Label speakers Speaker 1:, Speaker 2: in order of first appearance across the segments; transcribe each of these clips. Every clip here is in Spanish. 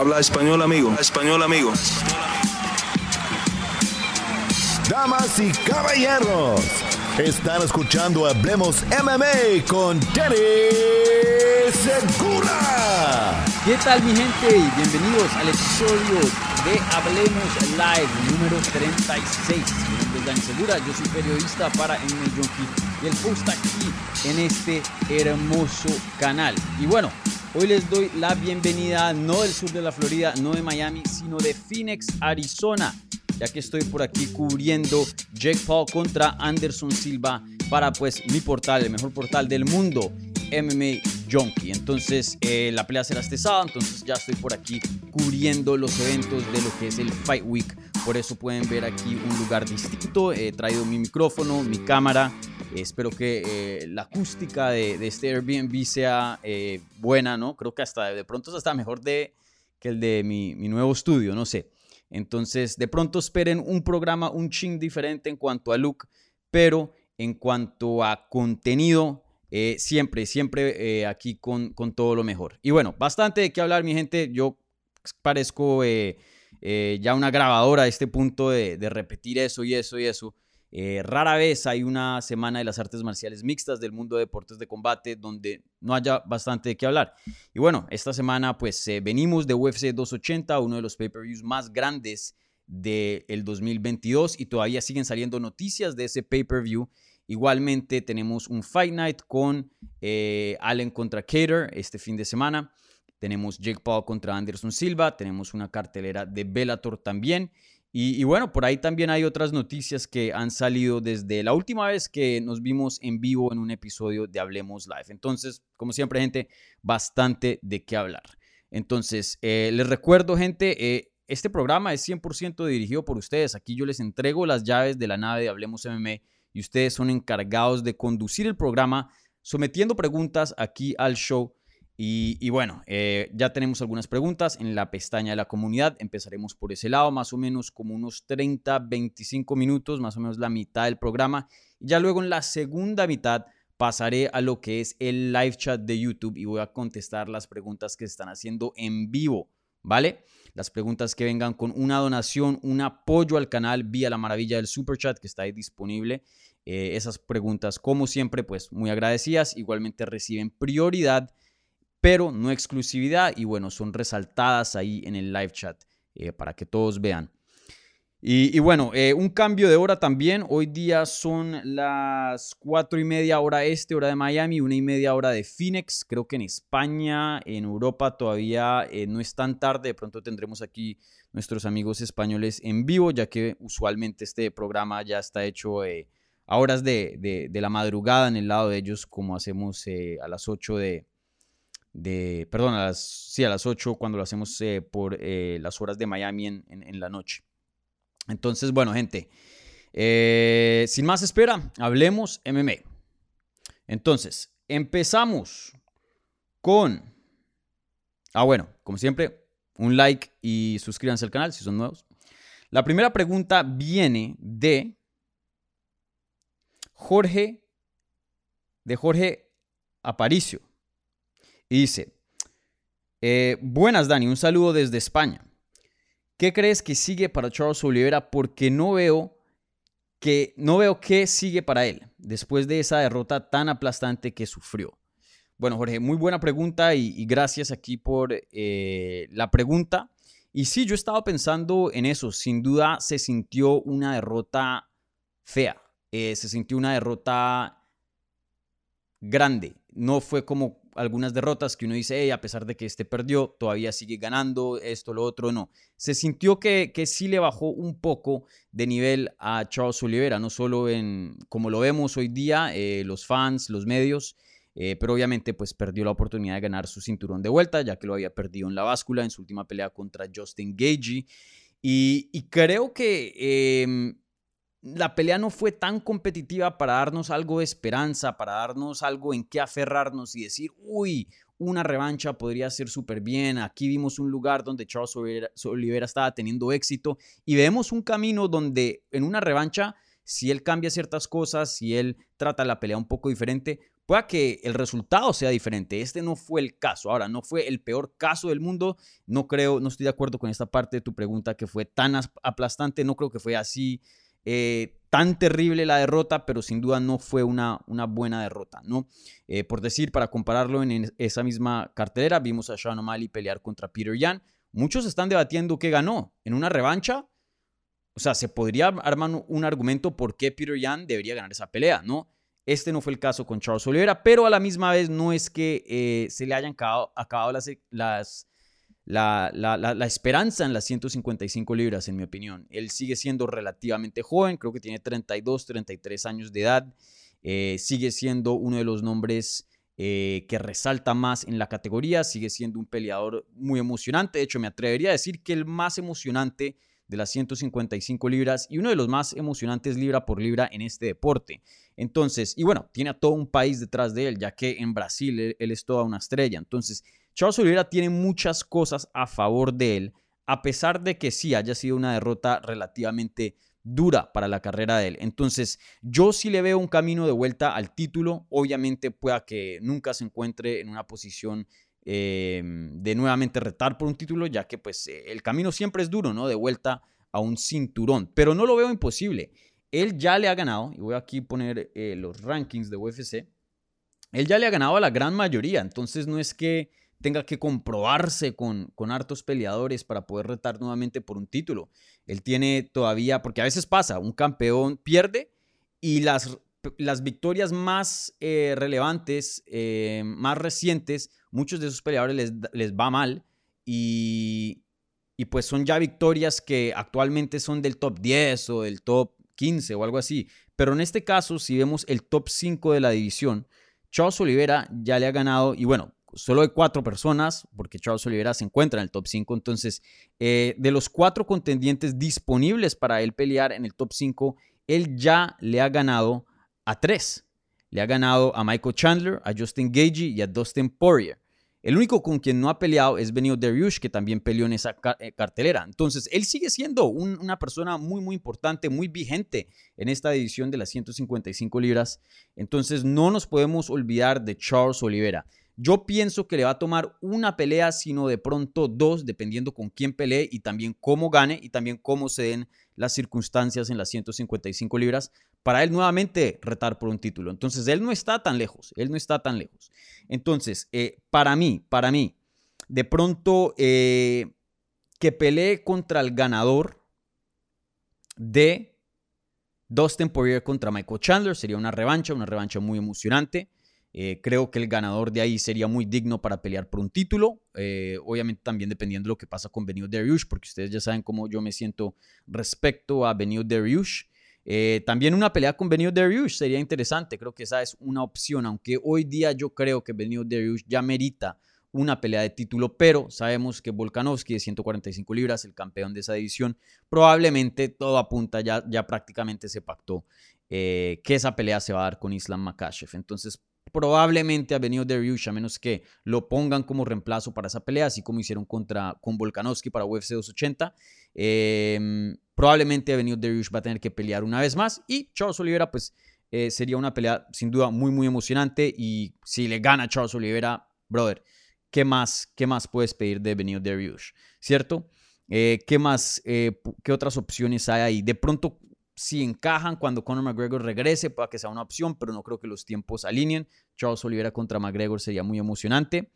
Speaker 1: Habla español, amigo. Español, amigo.
Speaker 2: Damas y caballeros, están escuchando Hablemos MMA con Danny Segura.
Speaker 3: ¿Qué tal mi gente? Y bienvenidos al episodio de Hablemos Live número 36. Mi nombre es Dani Segura, yo soy periodista para MMA Junkie y el post aquí en este hermoso canal. Y bueno, hoy les doy la bienvenida no del sur de la Florida, no de Miami, sino de Phoenix, Arizona, ya que estoy por aquí cubriendo Jake Paul contra Anderson Silva para pues mi portal, el mejor portal del mundo, MMA Entonces eh, la pelea será este sábado, entonces ya estoy por aquí cubriendo los eventos de lo que es el Fight Week. Por eso pueden ver aquí un lugar distinto. He traído mi micrófono, mi cámara espero que eh, la acústica de, este Airbnb sea eh, buena, ¿no? Creo que hasta de pronto está mejor de, que el de mi, nuevo estudio, no sé. Entonces, de pronto esperen un programa un ching diferente en cuanto a look, pero en cuanto a contenido, eh, siempre, siempre aquí con, con, todo lo mejor. Y bueno, bastante de qué hablar, mi gente. Yo parezco ya una grabadora a este punto de, de repetir eso y eso y eso. Eh, rara vez hay una semana de las artes marciales mixtas del mundo de deportes de combate donde no haya bastante de qué hablar. Y bueno, esta semana pues eh, venimos de UFC 280, uno de los pay-per-views más grandes del 2022 y todavía siguen saliendo noticias de ese pay-per-view. Igualmente tenemos un Fight Night con eh, Allen contra Cater este fin de semana. Tenemos Jake Paul contra Anderson Silva. Tenemos una cartelera de Bellator también. Y, bueno, por ahí también hay otras noticias que han salido desde la última vez que nos vimos en vivo en un episodio de Hablemos Live. Entonces, como siempre, gente, bastante de qué hablar. Entonces, eh, les recuerdo, gente, eh, este programa es 100% dirigido por ustedes. Aquí yo les entrego las llaves de la nave de Hablemos MMA y ustedes son encargados de conducir el programa sometiendo preguntas aquí al show y, bueno, eh, ya tenemos algunas preguntas en la pestaña de la comunidad. Empezaremos por ese lado, más o menos como unos 30, 25 minutos, más o menos la mitad del programa. Y ya luego en la segunda mitad pasaré a lo que es el live chat de YouTube y voy a contestar las preguntas que se están haciendo en vivo, ¿vale? Las preguntas que vengan con una donación, un apoyo al canal vía la maravilla del super chat que está ahí disponible. Eh, esas preguntas, como siempre, pues muy agradecidas. Igualmente reciben prioridad pero no exclusividad y bueno, son resaltadas ahí en el live chat eh, para que todos vean. Y, bueno, eh, un cambio de hora también. Hoy día son las cuatro y media hora este, hora de Miami, una y media hora de Phoenix. Creo que en España, en Europa todavía eh, no es tan tarde. De pronto tendremos aquí nuestros amigos españoles en vivo, ya que usualmente este programa ya está hecho a horas de, de, la madrugada en el lado de ellos, como hacemos a las 8 de, de, perdón, a las, sí, a las 8 cuando lo hacemos eh, por eh, las horas de Miami en, la noche. Entonces, bueno, gente, eh, sin más espera, hablemos MMA. Entonces, empezamos con, ah, bueno, como siempre, un like y suscríbanse al canal si son nuevos. La primera pregunta viene de Jorge, de Jorge Aparicio. Y dice, eh, buenas Dani, un saludo desde España. ¿Qué crees que sigue para Charles Oliveira? Porque no veo que no veo qué sigue para él después de esa derrota tan aplastante que sufrió. Bueno, Jorge, muy buena pregunta y, gracias aquí por eh, la pregunta. Y sí, yo estaba pensando en eso. Sin duda se sintió una derrota fea. Eh, se sintió una derrota grande. No fue como algunas derrotas que uno dice, a pesar de que este perdió, todavía sigue ganando, esto, lo otro, no. Se sintió que, que sí le bajó un poco de nivel a Charles Oliveira, no solo en, como lo vemos hoy día, eh, los fans, los medios, eh, pero obviamente pues perdió la oportunidad de ganar su cinturón de vuelta, ya que lo había perdido en la báscula en su última pelea contra Justin Gagey. Y, y creo que em, la pelea no fue tan competitiva para darnos algo de esperanza, para darnos algo en qué aferrarnos y decir, uy, una revancha podría ser súper bien. Aquí vimos un lugar donde Charles Oliveira, estaba teniendo éxito y vemos un camino donde en una revancha, si él cambia ciertas cosas, si él trata la pelea un poco diferente, pueda que el resultado sea diferente. Este no fue el caso. Ahora, no fue el peor caso del mundo. No creo, no estoy de acuerdo con esta parte de tu pregunta que fue tan aplastante. No creo que fue así eh, tan terrible la derrota, pero sin duda no fue una, buena derrota, ¿no? Eh, por decir, para compararlo en esa misma cartelera, vimos a Sean O'Malley pelear contra Peter Yan. Muchos están debatiendo qué ganó. ¿En una revancha? O sea, se podría armar un argumento por qué Peter Yan debería ganar esa pelea, ¿no? Este no fue el caso con Charles Oliveira, pero a la misma vez no es que eh, se le hayan acabado, las la, la, esperanza en las 155 libras, en mi opinión. Él sigue siendo relativamente joven, creo que tiene 32, 33 años de edad. Eh, sigue siendo uno de los nombres eh, que resalta más en la categoría, sigue siendo un peleador muy emocionante. De hecho, me atrevería a decir que el más emocionante de las 155 libras y uno de los más emocionantes libra por libra en este deporte. Entonces, y bueno, tiene a todo un país detrás de él, ya que en Brasil él, él es toda una estrella. Entonces, Charles Oliveira tiene muchas cosas a favor de él, a pesar de que sí haya sido una derrota relativamente dura para la carrera de él. Entonces, yo sí le veo un camino de vuelta al título. Obviamente pueda que nunca se encuentre en una posición em, de nuevamente retar por un título, ya que pues el camino siempre es duro, ¿no? De vuelta a un cinturón, pero no lo veo imposible. Él ya le ha ganado, y voy aquí a poner eh, los rankings de UFC, él ya le ha ganado a la gran mayoría, entonces no es que tenga que comprobarse con, con hartos peleadores para poder retar nuevamente por un título. Él tiene todavía, porque a veces pasa, un campeón pierde y las, las victorias más eh, relevantes, eh, más recientes, muchos de esos peleadores les, les va mal y, y pues son ya victorias que actualmente son del top 10 o del top 15 o algo así. Pero en este caso, si vemos el top 5 de la división, Charles Oliveira ya le ha ganado, y bueno, solo de cuatro personas, porque Charles Oliveira se encuentra en el top 5. Entonces, eh, de los cuatro contendientes disponibles para él pelear en el top 5, él ya le ha ganado a tres. Le ha ganado a Michael Chandler, a Justin Gagey y a Dustin Poirier. El único con quien no ha peleado es Benio Dariush, que también peleó en esa eh, cartelera. Entonces, él sigue siendo una persona muy, muy importante, muy vigente en esta división de las 155 libras. Entonces, no nos podemos olvidar de Charles Oliveira. Yo pienso que le va a tomar una pelea, sino de pronto dos, dependiendo con quién pelee y también cómo gane y también cómo se den las circunstancias en las 155 libras para él nuevamente retar por un título. Entonces, él no está tan lejos, él no está tan lejos. Entonces, eh, para mí, para mí, de pronto eh, que pelee contra el ganador de Dustin Poirier contra Michael Chandler sería una revancha, una revancha muy emocionante. Eh, creo que el ganador de ahí sería muy digno para pelear por un título. Eh, obviamente también dependiendo de lo que pasa con Benio Dariush, porque ustedes ya saben cómo yo me siento respecto a Benio Dariush. Eh, también una pelea con Benio Dariush sería interesante. Creo que esa es una opción, aunque hoy día yo creo que Benio Dariush ya merita una pelea de título, pero sabemos que Volkanovski de 145 libras, el campeón de esa división, probablemente todo apunta, ya, ya prácticamente se pactó que esa pelea se va a dar con Islam Makashev. Entonces, probablemente ha venido Dariush, a menos que lo pongan como reemplazo para esa pelea, así como hicieron contra, con Volkanovski para UFC 280. Em, probablemente ha venido Dariush va a tener que pelear una vez más y Charles Oliveira, pues eh, sería una pelea sin duda muy, muy emocionante. Y si le gana Charles Oliveira, brother, ¿qué más, qué más puedes pedir de Benio Dariush? ¿Cierto? Eh, ¿Qué más, eh, qué otras opciones hay ahí? De pronto si encajan cuando Conor McGregor regrese, para que sea una opción, pero no creo que los tiempos alineen. Charles Oliveira contra McGregor sería muy emocionante.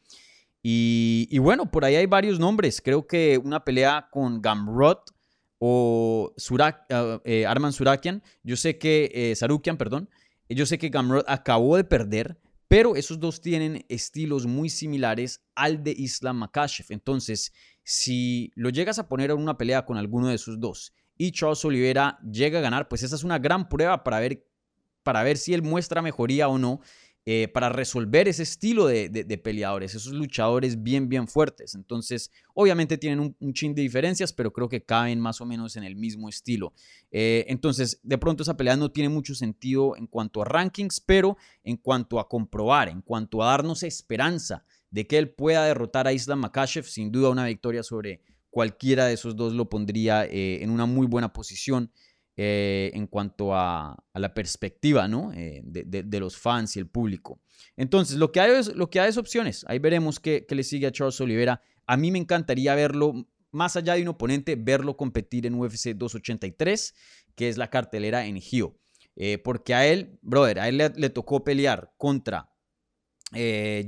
Speaker 3: Y, bueno, por ahí hay varios nombres. Creo que una pelea con Gamrot o Surak, eh, eh, Arman Surakian. Yo sé que, eh, Sarukian, perdón. Yo sé que Gamrot acabó de perder, pero esos dos tienen estilos muy similares al de Islam Makashev. Entonces, si lo llegas a poner en una pelea con alguno de esos dos y Charles Oliveira llega a ganar, pues esa es una gran prueba para ver, para ver si él muestra mejoría o no, eh, para resolver ese estilo de, peleadores, esos luchadores bien, bien fuertes. Entonces, obviamente tienen un, chin de diferencias, pero creo que caben más o menos en el mismo estilo. Eh, entonces, de pronto esa pelea no tiene mucho sentido en cuanto a rankings, pero en cuanto a comprobar, en cuanto a darnos esperanza de que él pueda derrotar a Islam Makashev, sin duda una victoria sobre cualquiera de esos dos lo pondría eh, en una muy buena posición eh, en cuanto a, la perspectiva ¿no? Eh, de, los fans y el público. Entonces, lo que hay es, lo que hay es opciones. Ahí veremos qué, le sigue a Charles Oliveira. A mí me encantaría verlo, más allá de un oponente, verlo competir en UFC 283, que es la cartelera en Gio. Porque a él, brother, a él le, tocó pelear contra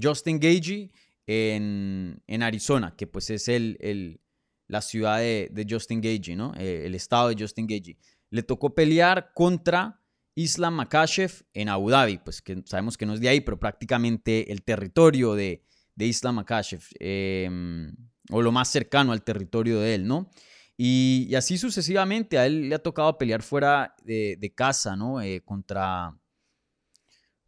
Speaker 3: Justin Gagey en, Arizona, que pues es el, la ciudad de, Justin Gagey, ¿no? el estado de Justin Gagey le tocó pelear contra Islam Makashev en Abu Dhabi, pues que sabemos que no es de ahí, pero prácticamente el territorio de, Islam Makashev, em, o lo más cercano al territorio de él, ¿no? Y, así sucesivamente, a él le ha tocado pelear fuera de, casa, ¿no? Eh, contra,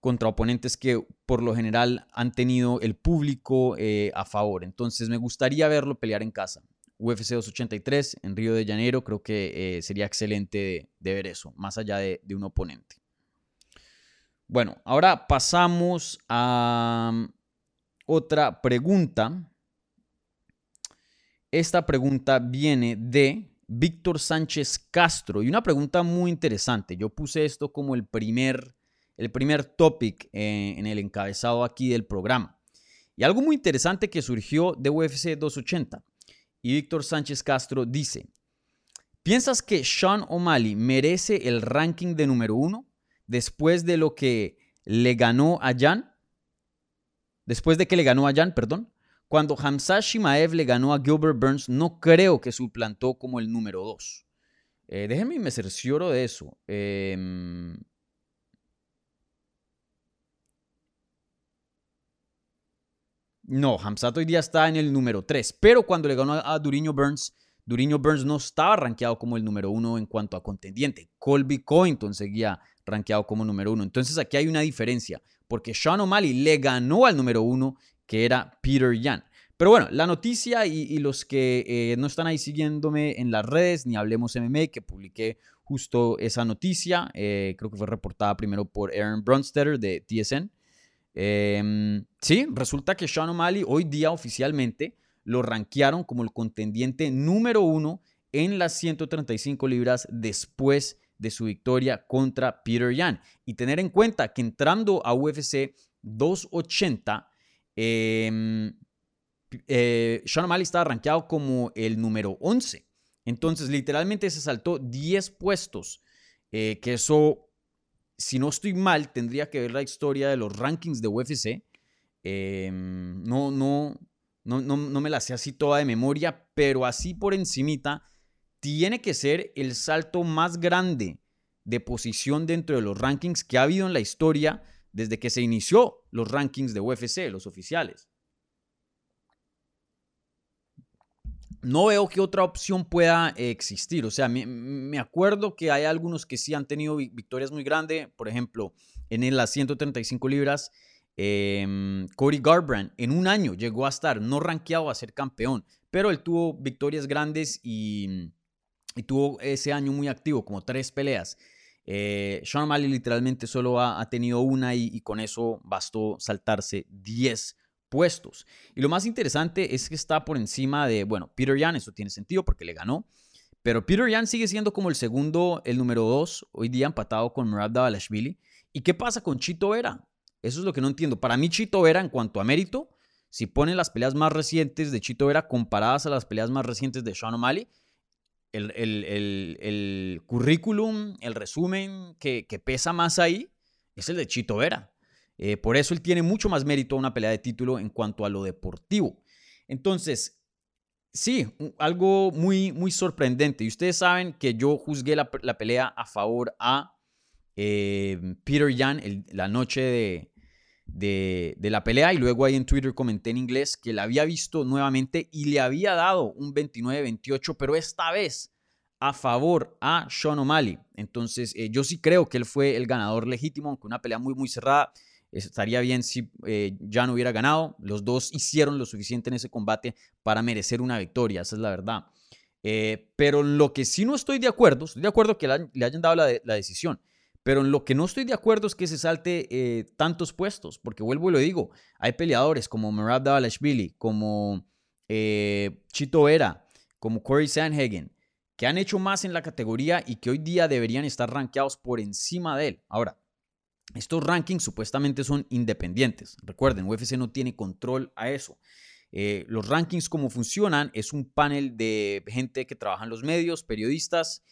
Speaker 3: contra oponentes que por lo general han tenido el público eh, a favor. Entonces me gustaría verlo pelear en casa. UFC 283 en Río de Janeiro, creo que eh, sería excelente de, ver eso, más allá de, un oponente. Bueno, ahora pasamos a mm, otra pregunta. Esta pregunta viene de Víctor Sánchez Castro y una pregunta muy interesante. Yo puse esto como el primer, el primer topic eh, en el encabezado aquí del programa. Y algo muy interesante que surgió de UFC 280. Y Víctor Sánchez Castro dice, ¿piensas que Sean O'Malley merece el ranking de número uno después de lo que le ganó a Jan? Después de que le ganó a Jan, perdón. Cuando Hamza Shimaev le ganó a Gilbert Burns, no creo que suplantó como el número dos. Eh, déjenme me cercioro de eso. Eh, No, Hamzat hoy día está en el número 3, pero cuando le ganó a Duriño Burns, Duriño Burns no estaba rankeado como el número 1 en cuanto a contendiente. Colby Covington seguía rankeado como número 1. Entonces aquí hay una diferencia, porque Sean O'Malley le ganó al número 1, que era Peter Yan. Pero bueno, la noticia y, los que eh, no están ahí siguiéndome en las redes, ni Hablemos MMA, que publiqué justo esa noticia, eh, creo que fue reportada primero por Aaron Bronstetter de TSN. Em, sí, resulta que Sean O'Malley hoy día oficialmente lo rankearon como el contendiente número uno en las 135 libras después de su victoria contra Peter Yan. Y tener en cuenta que entrando a UFC 280, em, eh, Sean O'Malley estaba rankeado como el número 11. Entonces, literalmente se saltó 10 puestos, eh, que eso si no estoy mal, tendría que ver la historia de los rankings de UFC. Em, no, no, no, no, me la sé así toda de memoria, pero así por encimita, tiene que ser el salto más grande de posición dentro de los rankings que ha habido en la historia desde que se inició los rankings de UFC, los oficiales. No veo que otra opción pueda existir. O sea, me, acuerdo que hay algunos que sí han tenido victorias muy grandes. Por ejemplo, en las 135 libras, eh, Cody Garbrandt en un año llegó a estar no rankeado a ser campeón, pero él tuvo victorias grandes y, tuvo ese año muy activo, como tres peleas. Eh, Sean O'Malley literalmente solo ha, tenido una y, y, con eso bastó saltarse 10 puestos. Y lo más interesante es que está por encima de, bueno, Peter Yan, eso tiene sentido porque le ganó, pero Peter Yan sigue siendo como el segundo, el número dos, hoy día empatado con Murad Davalashvili. ¿Y qué pasa con Chito Vera? Eso es lo que no entiendo. Para mí, Chito Vera, en cuanto a mérito, si ponen las peleas más recientes de Chito Vera comparadas a las peleas más recientes de Sean O'Malley, el, el, currículum, el resumen que, que pesa más ahí es el de Chito Vera. Eh, por eso él tiene mucho más mérito a una pelea de título en cuanto a lo deportivo. Entonces, sí, algo muy, muy sorprendente. Y ustedes saben que yo juzgué la, pelea a favor a eh, Peter Yan la noche de, de, de, la pelea y luego ahí en Twitter comenté en inglés que la había visto nuevamente y le había dado un 29-28, pero esta vez a favor a Sean O'Malley. Entonces eh, yo sí creo que él fue el ganador legítimo, aunque una pelea muy muy cerrada. Estaría bien si eh, ya no hubiera ganado. Los dos hicieron lo suficiente en ese combate para merecer una victoria, esa es la verdad. Eh, pero lo que sí no estoy de acuerdo, estoy de acuerdo que le hayan dado la, decisión, pero en lo que no estoy de acuerdo es que se salte eh, tantos puestos, porque vuelvo y lo digo, hay peleadores como Merab Davalashvili, como Chito Vera, como Corey Sanhagen, que han hecho más en la categoría y que hoy día deberían estar rankeados por encima de él. Ahora, estos rankings supuestamente son independientes. Recuerden, UFC no tiene control a eso. Eh, los rankings como funcionan es un panel de gente que trabaja en los medios, periodistas,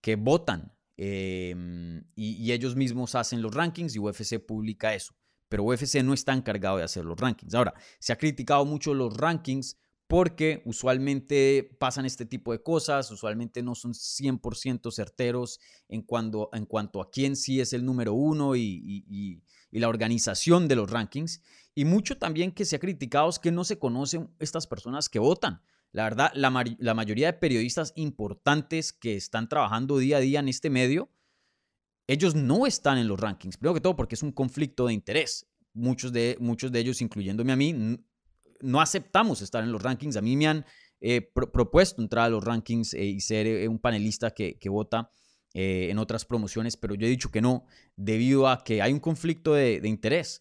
Speaker 3: que votan em, y, ellos mismos hacen los rankings y UFC publica eso. Pero UFC no está encargado de hacer los rankings. Ahora, se ha criticado mucho los rankings porque usualmente pasan este tipo de cosas, usualmente no son 100% certeros en, cuanto a quién sí es el número uno y la organización de los rankings. Y mucho también que se ha criticado es que no se conocen estas personas que votan. La verdad, la, mayoría de periodistas importantes que están trabajando día a día en este medio, ellos no están en los rankings. Primero que todo porque es un conflicto de interés. Muchos de, muchos de ellos, incluyéndome a mí, no aceptamos estar en los rankings. A mí me han eh, propuesto entrar a los rankings eh, y ser eh, un panelista que, vota en otras promociones, pero yo he dicho que no, debido a que hay un conflicto de interés.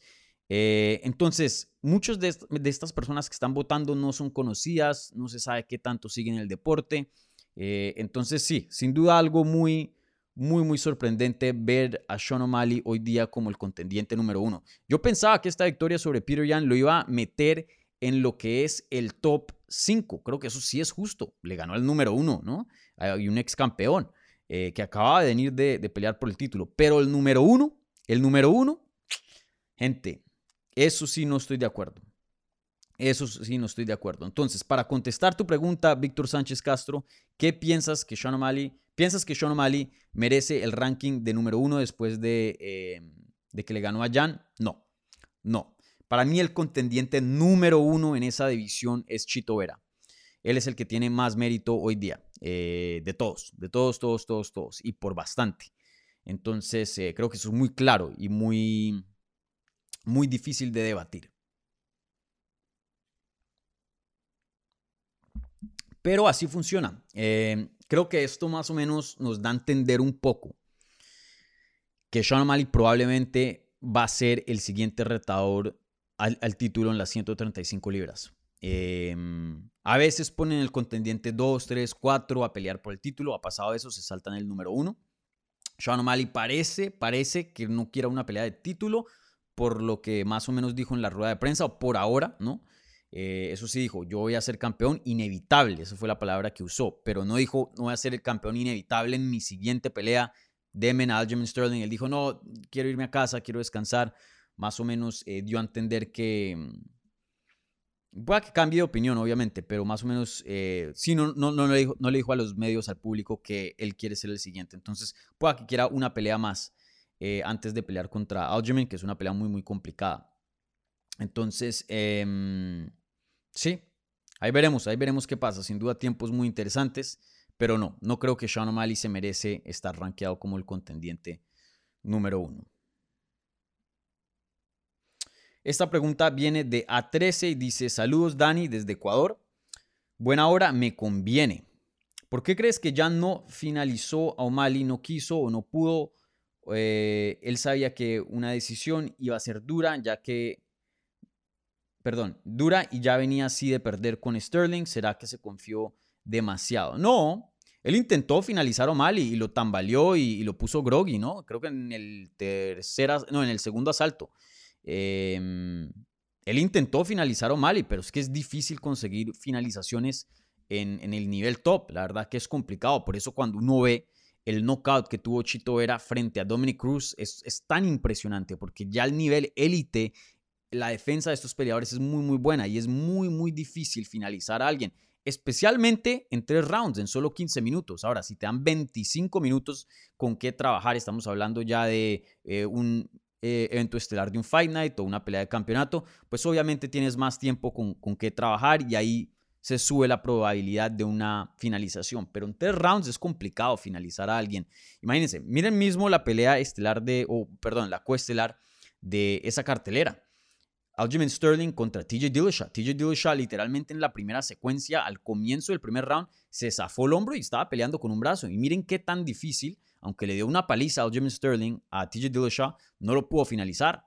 Speaker 3: Entonces, muchas de, estas personas que están votando no son conocidas, no se sabe qué tanto siguen el deporte. Entonces, sí, sin duda algo muy, muy, muy sorprendente ver a Sean O'Malley hoy día como el contendiente número uno. Yo pensaba que esta victoria sobre Peter Yan lo iba a meter en lo que es el top 5. Creo que eso sí es justo. Le ganó al número uno, ¿no? Hay un ex campeón eh, que acababa de venir de, pelear por el título. Pero el número uno, el número uno, gente, eso sí no estoy de acuerdo. Eso sí no estoy de acuerdo. Entonces, para contestar tu pregunta, Víctor Sánchez Castro, ¿qué piensas que Sean O'Malley, piensas que Sean O'Malley merece el ranking de número uno después de, eh, de que le ganó a Jan? No, no. Para mí el contendiente número uno en esa división es Chito Vera. Él es el que tiene más mérito hoy día, eh, de todos, de todos, todos, todos, todos, y por bastante. Entonces, eh, creo que eso es muy claro y muy, muy difícil de debatir. Pero así funciona. Eh, creo que esto más o menos nos da a entender un poco que Sean O'Malley probablemente va a ser el siguiente retador al, título en las 135 libras. Eh, a veces ponen el contendiente 2, 3, 4 a pelear por el título. Ha pasado eso, se saltan el número 1. Sean O'Malley parece, parece que no quiera una pelea de título por lo que más o menos dijo en la rueda de prensa, o por ahora, ¿no? Eh, eso sí dijo, yo voy a ser campeón inevitable, esa fue la palabra que usó, pero no dijo, no voy a ser el campeón inevitable en mi siguiente pelea, Demen a Aljamain Sterling. Él dijo, no, quiero irme a casa, quiero descansar. Más o menos eh, dio a entender que... Mm, pueda que cambie de opinión, obviamente, pero más o menos eh, sí, no, no, no, le dijo, no le dijo a los medios, al público, que él quiere ser el siguiente. Entonces, pueda que quiera una pelea más. Eh, antes de pelear contra Aljamain, que es una pelea muy, muy complicada. Entonces, em, sí, ahí veremos, ahí veremos qué pasa. Sin duda, tiempos muy interesantes, pero no, no creo que Sean O'Malley se merece estar rankeado como el contendiente número uno. Esta pregunta viene de A13 y dice: Saludos, Dani, desde Ecuador. Buena hora, me conviene. ¿Por qué crees que ya no finalizó a O'Malley, no quiso o no pudo eh, él sabía que una decisión iba a ser dura, ya que, perdón, dura y ya venía así de perder con Sterling. ¿Será que se confió demasiado? No, él intentó finalizar o mal y, lo tambaleó y, lo puso groggy, ¿no? Creo que en el tercer, no, en el segundo asalto. Em, él intentó finalizar o mal, pero es que es difícil conseguir finalizaciones en, el nivel top. La verdad que es complicado. Por eso cuando uno ve el knockout que tuvo Chito Vera frente a Dominic Cruz es, tan impresionante porque ya al nivel élite, la defensa de estos peleadores es muy, muy buena y es muy, muy difícil finalizar a alguien, especialmente en tres rounds, en solo 15 minutos. Ahora, si te dan 25 minutos con qué trabajar, estamos hablando ya de eh, un eh, evento estelar de un Fight Night o una pelea de campeonato, pues obviamente tienes más tiempo con, con qué trabajar y ahí se sube la probabilidad de una finalización. Pero en tres rounds es complicado finalizar a alguien. Imagínense, miren mismo la pelea estelar de, o perdón, la coestelar de esa cartelera. Aljamain Sterling contra TJ Dillashaw. TJ Dillashaw literalmente en la primera secuencia, al comienzo del primer round, se zafó el hombro y estaba peleando con un brazo. Y miren qué tan difícil, aunque le dio una paliza a Aljamain Sterling, a TJ Dillashaw, no lo pudo finalizar.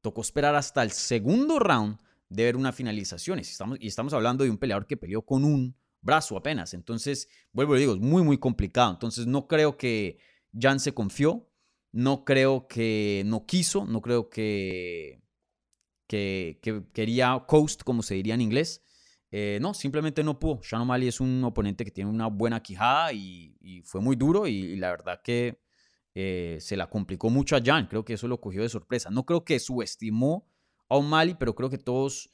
Speaker 3: Tocó esperar hasta el segundo round de ver una finalización. Y estamos, y estamos hablando de un peleador que peleó con un brazo apenas. Entonces, vuelvo y digo, es muy, muy complicado. Entonces, no creo que Jan se confió, no creo que no quiso, no creo que, que, quería coast, como se diría en inglés. Eh, no, simplemente no pudo. Sean O'Malley es un oponente que tiene una buena quijada y, fue muy duro y, la verdad que eh, se la complicó mucho a Jan. Creo que eso lo cogió de sorpresa. No creo que subestimó a O'Malley, pero creo que todos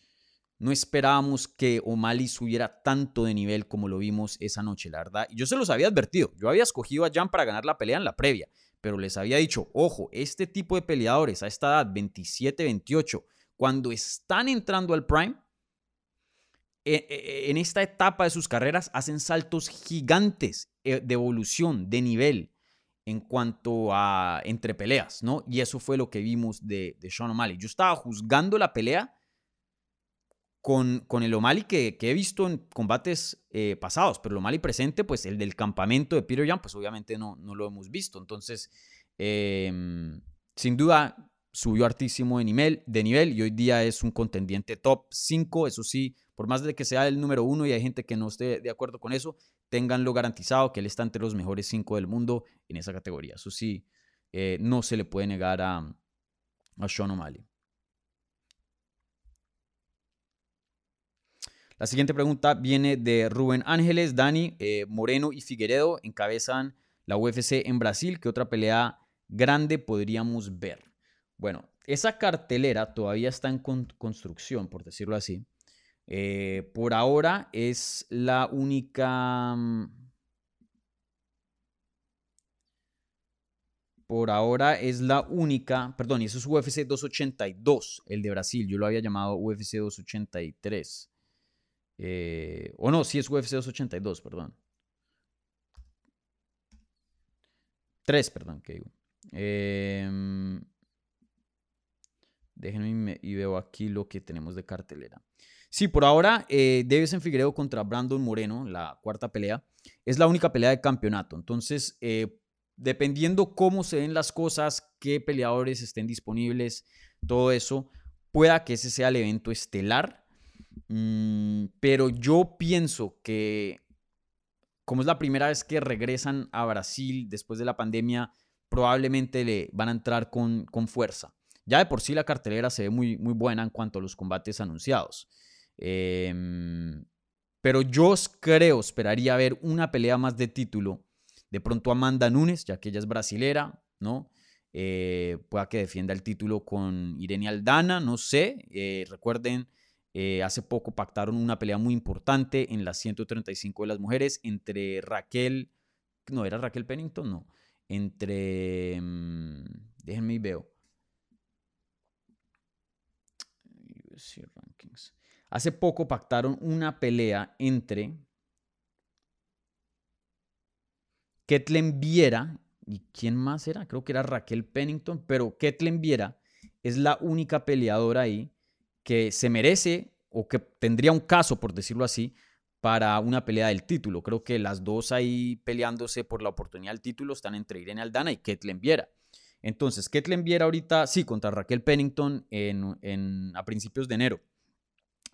Speaker 3: no esperábamos que O'Malley subiera tanto de nivel como lo vimos esa noche, la verdad. Y yo se los había advertido. Yo había escogido a Jan para ganar la pelea en la previa, pero les había dicho, ojo, este tipo de peleadores a esta edad, 27, 28, cuando están entrando al prime, en esta etapa de sus carreras hacen saltos gigantes eh, de evolución, de nivel en cuanto a entre peleas, ¿no? Y eso fue lo que vimos de, de Sean O'Malley. Yo estaba juzgando la pelea con, el O'Malley que, que, he visto en combates eh, pasados, pero el O'Malley presente, pues el del campamento de Peter Young, pues obviamente no, no lo hemos visto. Entonces, em, sin duda, subió hartísimo de nivel, de nivel y hoy día es un contendiente top 5, eso sí, por más de que sea el número uno y hay gente que no esté de acuerdo con eso, ténganlo garantizado que él está entre los mejores 5 del mundo en esa categoría. Eso sí, eh, no se le puede negar a, a Sean O'Malley. La siguiente pregunta viene de Rubén Ángeles, Dani, eh, Moreno y Figueredo encabezan la UFC en Brasil. ¿Qué otra pelea grande podríamos ver? Bueno, esa cartelera todavía está en construcción, por decirlo así. Eh, por ahora es la única... Mm, por ahora es la única, perdón, eso es UFC 282, el de Brasil. Yo lo había llamado UFC 283. Eh, o no, sí es UFC 282, perdón. 3, perdón, que digo. Em, déjenme y veo aquí lo que tenemos de cartelera. Sí, por ahora, eh, Figueiredo contra Brandon Moreno, la cuarta pelea, es la única pelea de campeonato. Entonces, eh, dependiendo cómo se den las cosas, qué peleadores estén disponibles, todo eso, pueda que ese sea el evento estelar Mm, pero yo pienso que como es la primera vez que regresan a Brasil después de la pandemia, probablemente le van a entrar con, con fuerza. Ya de por sí la cartelera se ve muy, muy buena en cuanto a los combates anunciados. Em, pero yo creo, esperaría ver una pelea más de título. De pronto Amanda Nunes, ya que ella es brasilera, ¿no? Eh, pueda que defienda el título con Irene Aldana, no sé. Eh, recuerden eh, hace poco pactaron una pelea muy importante en las 135 de las mujeres entre Raquel, no era Raquel Pennington, no, entre, mm, déjenme y veo. Hace poco pactaron una pelea entre Ketlen Viera y quién más era, creo que era Raquel Pennington, pero Ketlen Viera es la única peleadora ahí que se merece o que tendría un caso, por decirlo así, para una pelea del título. Creo que las dos ahí peleándose por la oportunidad del título están entre Irene Aldana y Ketlen Viera. Entonces, Ketlen Viera ahorita, sí, contra Raquel Pennington en, a principios de enero,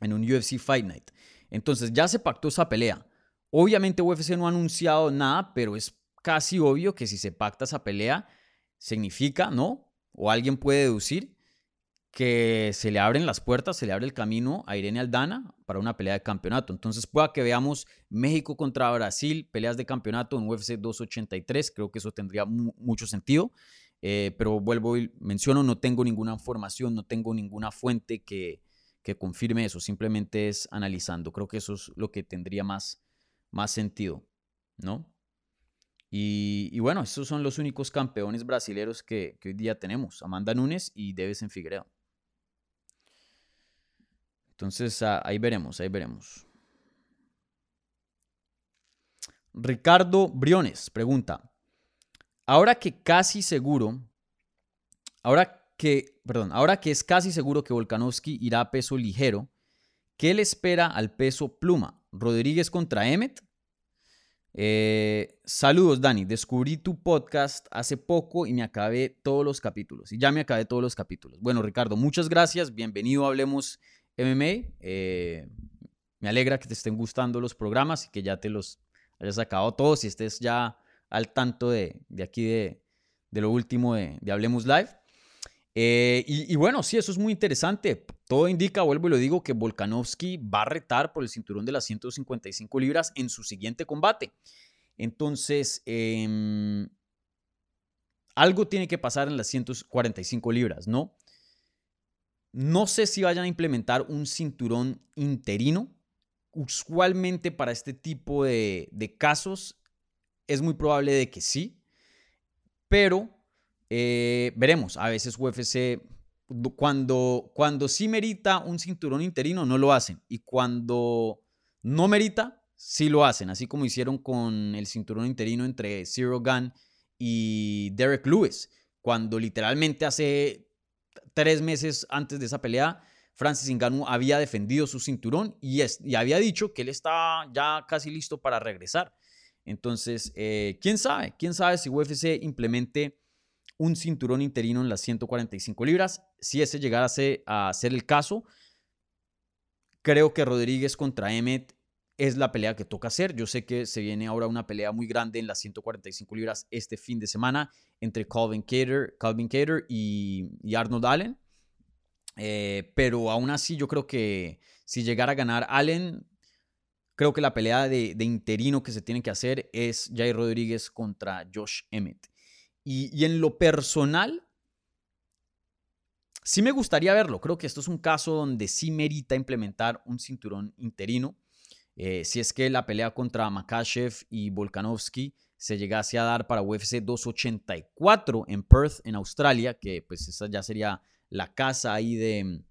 Speaker 3: en un UFC Fight Night. Entonces, ya se pactó esa pelea. Obviamente UFC no ha anunciado nada, pero es casi obvio que si se pacta esa pelea, significa, ¿no? O alguien puede deducir que se le abren las puertas, se le abre el camino a Irene Aldana para una pelea de campeonato. Entonces pueda que veamos México contra Brasil, peleas de campeonato en UFC 283, creo que eso tendría mucho sentido. Eh, pero vuelvo y menciono, no tengo ninguna información, no tengo ninguna fuente que, que confirme eso, simplemente es analizando. Creo que eso es lo que tendría más, más sentido, ¿no? Y, bueno, esos son los únicos campeones brasileños que, que hoy día tenemos, Amanda Nunes y en Figueiredo. Entonces ah, ahí veremos, ahí veremos. Ricardo Briones pregunta, ahora que casi seguro, ahora que, perdón, ahora que es casi seguro que Volkanovski irá a peso ligero, ¿qué le espera al peso pluma? ¿Rodríguez contra Emmet? Eh, saludos, Dani. Descubrí tu podcast hace poco y me acabé todos los capítulos. Y ya me acabé todos los capítulos. Bueno, Ricardo, muchas gracias. Bienvenido Hablemos MMA. Eh, me alegra que te estén gustando los programas y que ya te los hayas acabado todos y estés ya al tanto de, aquí de, lo último de, Hablemos Live. Eh, y, bueno, sí, eso es muy interesante. Todo indica, vuelvo y lo digo, que Volkanovski va a retar por el cinturón de las 155 libras en su siguiente combate. Entonces, em, algo tiene que pasar en las 145 libras, ¿no? No sé si vayan a implementar un cinturón interino. Usualmente para este tipo de, casos es muy probable de que sí, pero eh, veremos. A veces UFC, cuando, cuando sí merita un cinturón interino, no lo hacen. Y cuando no merita, sí lo hacen. Así como hicieron con el cinturón interino entre Zero Gun y Derek Lewis. Cuando literalmente hace tres meses antes de esa pelea, Francis Ngannou había defendido su cinturón y, y había dicho que él estaba ya casi listo para regresar. Entonces, eh, quién sabe, quién sabe si UFC implemente un cinturón interino en las 145 libras. Si ese llegara a ser el caso, creo que Rodríguez contra Emmet es la pelea que toca hacer. Yo sé que se viene ahora una pelea muy grande en las 145 libras este fin de semana entre Calvin Cater, Calvin y, Arnold Allen. Eh, pero aún así yo creo que si llegara a ganar Allen, creo que la pelea de, interino que se tiene que hacer es Jair Rodríguez contra Josh Emmett. Y, en lo personal, sí me gustaría verlo. Creo que esto es un caso donde sí merita implementar un cinturón interino. Eh, si es que la pelea contra Makachev y Volkanovski se llegase a dar para UFC 284 en Perth, en Australia, que pues esa ya sería la casa ahí de,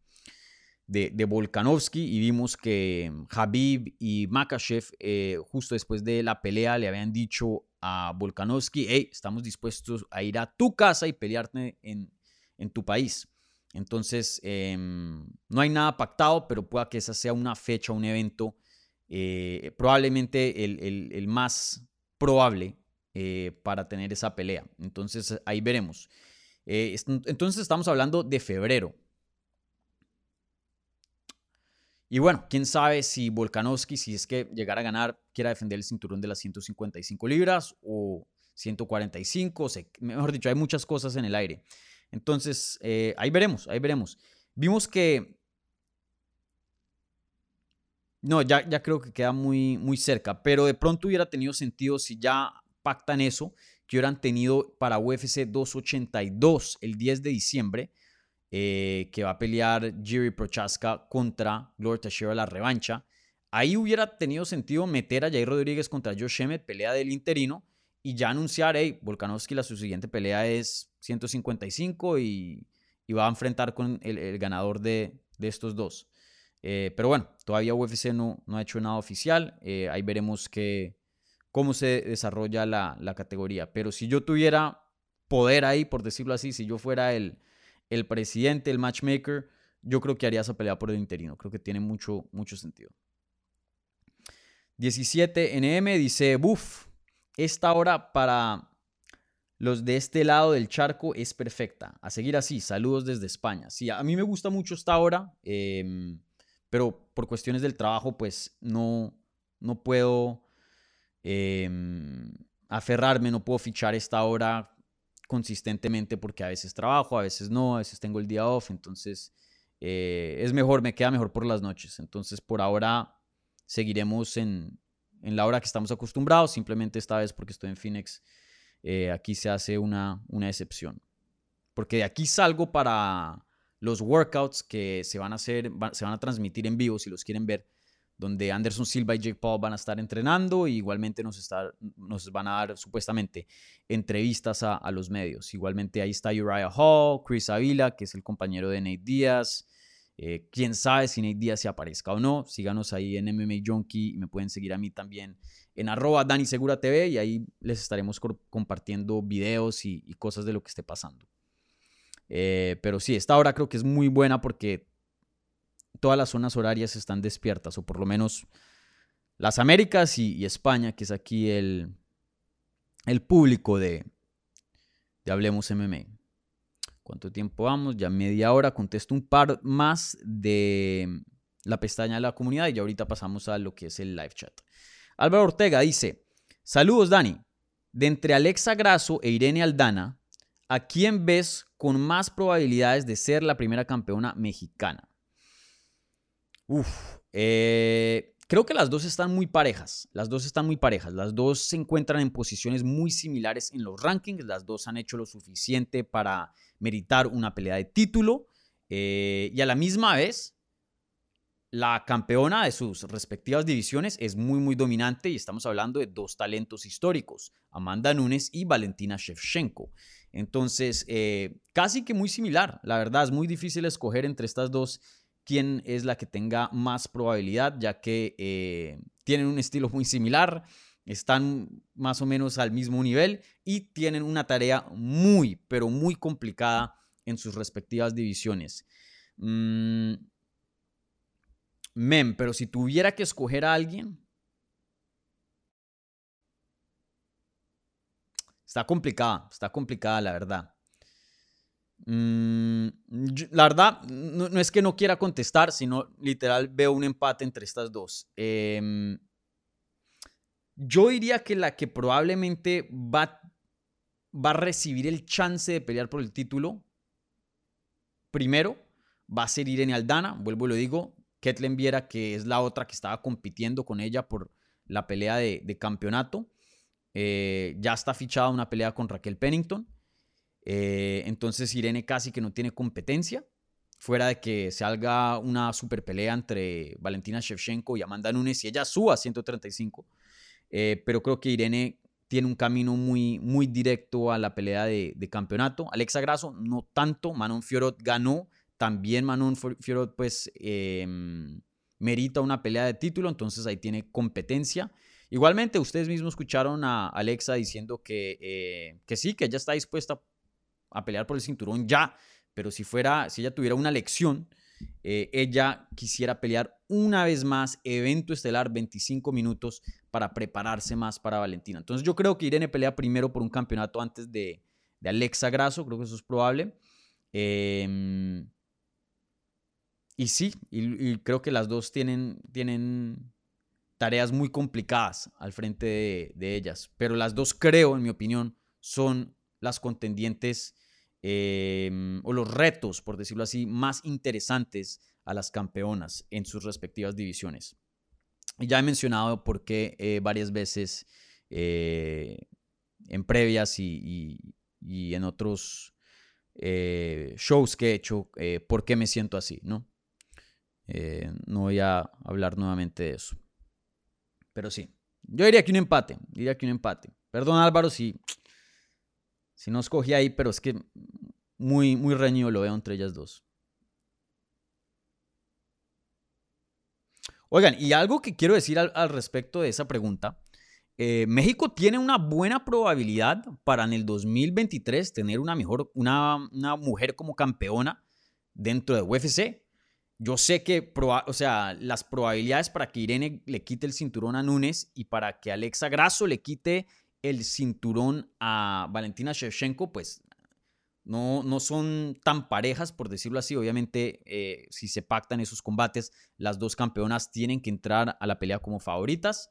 Speaker 3: de, Volkanovski y vimos que Habib y Makachev eh, justo después de la pelea le habían dicho a Volkanovski, hey, estamos dispuestos a ir a tu casa y pelearte en, tu país. Entonces, em, no hay nada pactado, pero pueda que esa sea una fecha, un evento eh, probablemente el, más probable eh, para tener esa pelea. Entonces ahí veremos. Entonces estamos hablando de febrero. Y bueno, quién sabe si Volkanovski, si es que llegara a ganar, quiera defender el cinturón de las 155 libras o 145, mejor dicho, hay muchas cosas en el aire. Entonces, ahí veremos, ahí veremos. Vimos que no, ya, ya creo que queda muy, muy cerca, pero de pronto hubiera tenido sentido si ya pactan eso, que hubieran tenido para UFC 282 el 10 de diciembre, eh, que va a pelear Jiri Prochaska contra Gloria Teixeira la revancha. Ahí hubiera tenido sentido meter a Jair Rodríguez contra Josh Emmett, pelea del interino, y ya anunciar, hey, Volkanovski, la su siguiente pelea es 155 y, y va a enfrentar con el, ganador de, de estos dos. Eh, pero bueno, todavía UFC no, no ha hecho nada oficial. Eh, ahí veremos que, cómo se desarrolla la, la, categoría. Pero si yo tuviera poder ahí, por decirlo así, si yo fuera el, el presidente, el matchmaker, yo creo que haría esa pelea por el interino. Creo que tiene mucho, mucho sentido. 17 NM dice, buf, esta hora para los de este lado del charco es perfecta. A seguir así, saludos desde España. Sí, a mí me gusta mucho esta hora. Em, pero por cuestiones del trabajo, pues no, no puedo em, aferrarme, no puedo fichar esta hora consistentemente porque a veces trabajo, a veces no, a veces tengo el día off, entonces eh, es mejor, me queda mejor por las noches. Entonces por ahora seguiremos en, la hora que estamos acostumbrados, simplemente esta vez porque estoy en Phoenix, eh, aquí se hace una, una excepción. Porque de aquí salgo para los workouts que se van a hacer, se van a transmitir en vivo si los quieren ver, donde Anderson Silva y Jake Paul van a estar entrenando y igualmente nos, nos van a dar supuestamente entrevistas a, los medios. Igualmente ahí está Uriah Hall, Chris Avila, que es el compañero de Nate Díaz. Eh, quién sabe si Nate Díaz se aparezca o no. Síganos ahí en MMA Junkie y me pueden seguir a mí también en arroba Segura TV y ahí les estaremos compartiendo videos y cosas de lo que esté pasando. Eh, pero sí, esta hora creo que es muy buena porque todas las zonas horarias están despiertas, o por lo menos las Américas y, España, que es aquí el, el público de, de Hablemos MMA. ¿Cuánto tiempo vamos? Ya media hora. Contesto un par más de, la pestaña de la comunidad y ya ahorita pasamos a lo que es el live chat. Álvaro Ortega dice, saludos Dani, de entre Alexa Grasso e Irene Aldana, ¿a quién ves con más probabilidades de ser la primera campeona mexicana? Eh, creo que las dos están muy parejas. Las dos están muy parejas. Las dos se encuentran en posiciones muy similares en los rankings. Las dos han hecho lo suficiente para meritar una pelea de título. Eh, y a la misma vez, la campeona de sus respectivas divisiones es muy, muy dominante y estamos hablando de dos talentos históricos, Amanda Nunes y Valentina Shevchenko. Entonces, eh, casi que muy similar, la verdad es muy difícil escoger entre estas dos quién es la que tenga más probabilidad, ya que eh, tienen un estilo muy similar, están más o menos al mismo nivel y tienen una tarea muy, pero muy complicada en sus respectivas divisiones. Mm, mem, pero si tuviera que escoger a alguien, está complicada, está complicada la verdad. Mm, la verdad, no, es que no quiera contestar, sino literal veo un empate entre estas dos. Em, yo diría que la que probablemente va, va a recibir el chance de pelear por el título, primero, va a ser Irene Aldana, vuelvo y lo digo, Ketlen Viera, que es la otra que estaba compitiendo con ella por la pelea de, campeonato. Eh, ya está fichada una pelea con Raquel Pennington. Eh, entonces Irene casi que no tiene competencia, fuera de que se haga una super pelea entre Valentina Shevchenko y Amanda Nunes y ella suba a 135. Eh, pero creo que Irene tiene un camino muy, muy directo a la pelea de, campeonato. Alexa Grasso no tanto, Manon Fiorot ganó, también Manon Fiorot pues em, merita una pelea de título, entonces ahí tiene competencia. Igualmente, ustedes mismos escucharon a Alexa diciendo que, eh, que sí, que ella está dispuesta a pelear por el cinturón ya, pero si fuera, si ella tuviera una lección, eh, ella quisiera pelear una vez más, evento estelar, 25 minutos para prepararse más para Valentina. Entonces yo creo que Irene pelea primero por un campeonato antes de, Alexa Grasso, creo que eso es probable. Em, y sí, y, creo que las dos tienen, tienen tareas muy complicadas al frente de, de ellas, pero las dos creo, en mi opinión, son las contendientes em, o los retos, por decirlo así, más interesantes a las campeonas en sus respectivas divisiones. Y ya he mencionado por qué eh, varias veces eh, en previas y, en otros eh, shows que he hecho, por qué me siento así, ¿no? no voy a hablar nuevamente de eso. Pero sí, yo diría que un empate, diría que un empate. Perdón Álvaro si si no escogí ahí, pero es que muy, muy reñido lo veo entre ellas dos. Oigan, y algo que quiero decir al, respecto de esa pregunta. Eh, México tiene una buena probabilidad para en el 2023 tener una, mejor, una, una mujer como campeona dentro de UFC. Yo sé que o sea, las probabilidades para que Irene le quite el cinturón a Núñez y para que Alexa Grasso le quite el cinturón a Valentina Shevchenko, pues no, no son tan parejas, por decirlo así. Obviamente, eh, si se pactan esos combates, las dos campeonas tienen que entrar a la pelea como favoritas.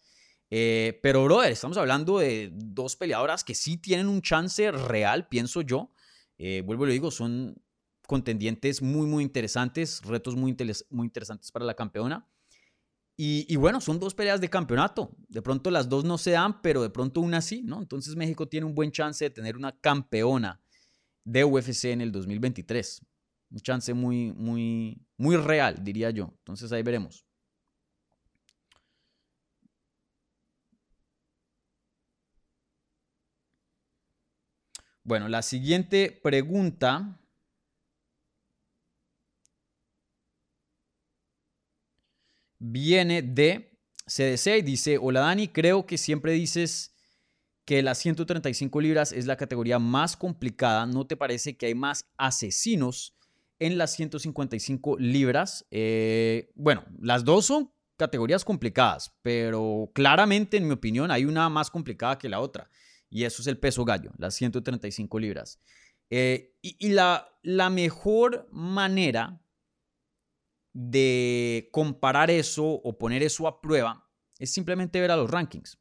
Speaker 3: Eh, pero, brother, estamos hablando de dos peleadoras que sí tienen un chance real, pienso yo. Eh, vuelvo y lo digo, son contendientes muy, muy interesantes, retos muy, muy interesantes para la campeona. Y, bueno, son dos peleas de campeonato. De pronto las dos no se dan, pero de pronto una sí, ¿no? Entonces México tiene un buen chance de tener una campeona de UFC en el 2023. Un chance muy, muy, muy real, diría yo. Entonces ahí veremos. Bueno, la siguiente pregunta viene de CDC y dice, hola Dani, creo que siempre dices que las 135 libras es la categoría más complicada. ¿No te parece que hay más asesinos en las 155 libras? Eh, bueno, las dos son categorías complicadas, pero claramente, en mi opinión, hay una más complicada que la otra. Y eso es el peso gallo, las 135 libras. Eh, y, la, la mejor manera de comparar eso o poner eso a prueba es simplemente ver a los rankings.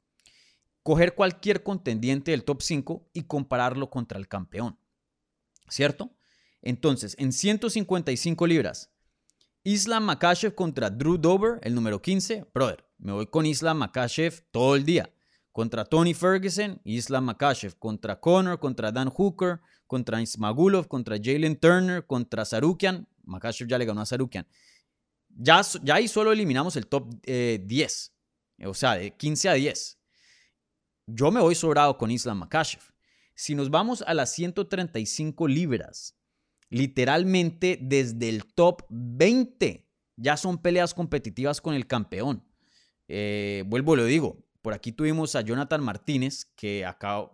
Speaker 3: Coger cualquier contendiente del top 5 y compararlo contra el campeón. ¿Cierto? Entonces, en 155 libras, Islam Makashev contra Drew Dover, el número 15. Brother, me voy con Islam Makashev todo el día. Contra Tony Ferguson, Islam Makashev. Contra Conor, contra Dan Hooker, contra Ismagulov, contra Jalen Turner, contra Sarukian. Makashev ya le ganó a Sarukian. Ya, ya ahí solo eliminamos el top 10. Eh, o sea, de 15 a 10. Yo me voy sobrado con Islam Makashev. Si nos vamos a las 135 libras, literalmente desde el top 20 ya son peleas competitivas con el campeón. Eh, vuelvo, lo digo, por aquí tuvimos a Jonathan Martínez, que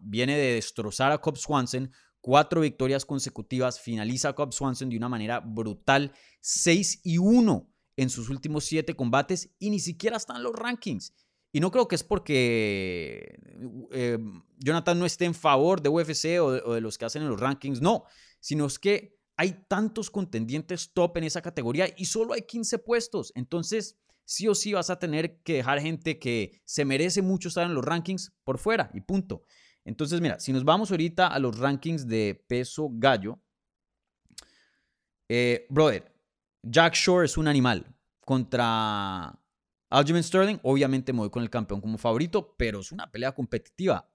Speaker 3: viene de destrozar a Cobb Swanson, cuatro victorias consecutivas, finaliza a Cobb Swanson de una manera brutal, 6 y 1 en sus últimos siete combates y ni siquiera están los rankings. Y no creo que es porque eh, Jonathan no esté en favor de UFC o de, o de los que hacen en los rankings, no, sino es que hay tantos contendientes top en esa categoría y solo hay 15 puestos. Entonces, sí o sí vas a tener que dejar gente que se merece mucho estar en los rankings por fuera y punto. Entonces, mira, si nos vamos ahorita a los rankings de peso gallo, eh, brother, Jack Shore es un animal contra Aljamain Sterling. Obviamente me voy con el campeón como favorito, pero es una pelea competitiva.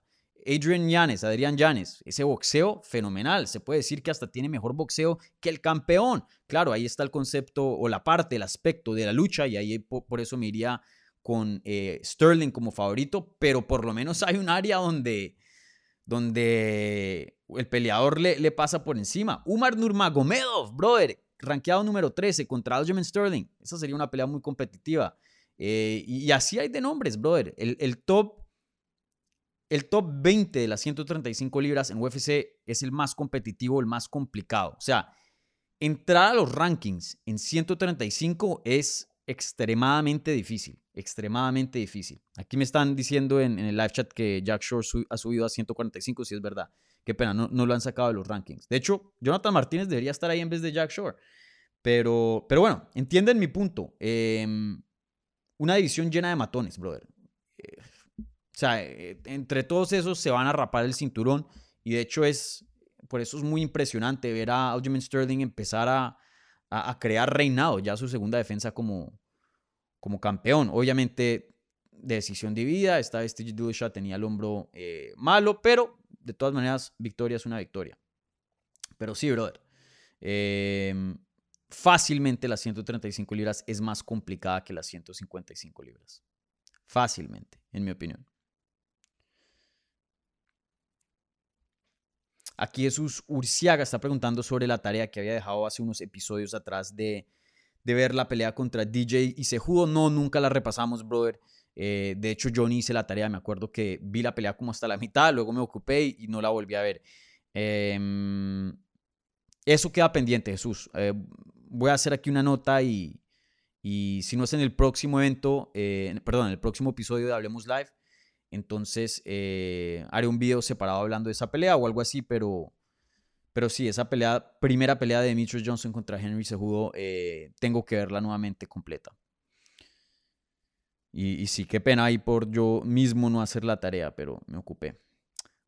Speaker 3: Adrian Yanes, Adrián Yanes, ese boxeo fenomenal. Se puede decir que hasta tiene mejor boxeo que el campeón. Claro, ahí está el concepto o la parte, el aspecto de la lucha y ahí por, eso me iría con eh, Sterling como favorito, pero por lo menos hay un área donde, donde el peleador le, le pasa por encima. Umar Nurmagomedov, brother, rankeado número 13 contra Aljamain Sterling. Esa sería una pelea muy competitiva. Eh, y, así hay de nombres, brother. El, top el top 20 de las 135 libras en UFC es el más competitivo, el más complicado. O sea, entrar a los rankings en 135 es extremadamente difícil, extremadamente difícil. Aquí me están diciendo en, el live chat que Jack Shore ha subido a 145, si es verdad. Qué pena, no, lo han sacado de los rankings. De hecho, Jonathan Martínez debería estar ahí en vez de Jack Shore. Pero, pero bueno, entienden mi punto. Em, una división llena de matones, brother. Eh, o sea, eh, entre todos esos se van a rapar el cinturón y de hecho es, por eso es muy impresionante ver a Aljamain Sterling empezar a, a, crear reinado, ya su segunda defensa como, como campeón. Obviamente, decisión dividida, esta vez Dillashaw tenía el hombro eh, malo, pero de todas maneras, victoria es una victoria. Pero sí, brother. Em, fácilmente las 135 libras es más complicada que las 155 libras. Fácilmente, en mi opinión. Aquí Jesús Urciaga está preguntando sobre la tarea que había dejado hace unos episodios atrás de, ver la pelea contra DJ y Sejudo. No, nunca la repasamos, brother. Eh, de hecho, yo ni hice la tarea. Me acuerdo que vi la pelea como hasta la mitad, luego me ocupé y, no la volví a ver. Em, eso queda pendiente, Jesús. Eh, voy a hacer aquí una nota y, y si no es en el próximo evento, eh, perdón, en el próximo episodio de Hablemos Live, entonces, haré un video separado hablando de esa pelea o algo así, pero, pero sí, esa pelea, primera pelea de Demetrius Johnson contra Henry Cejudo, eh, tengo que verla nuevamente completa. Y, y, sí, qué pena ahí por yo mismo no hacer la tarea, pero me ocupé.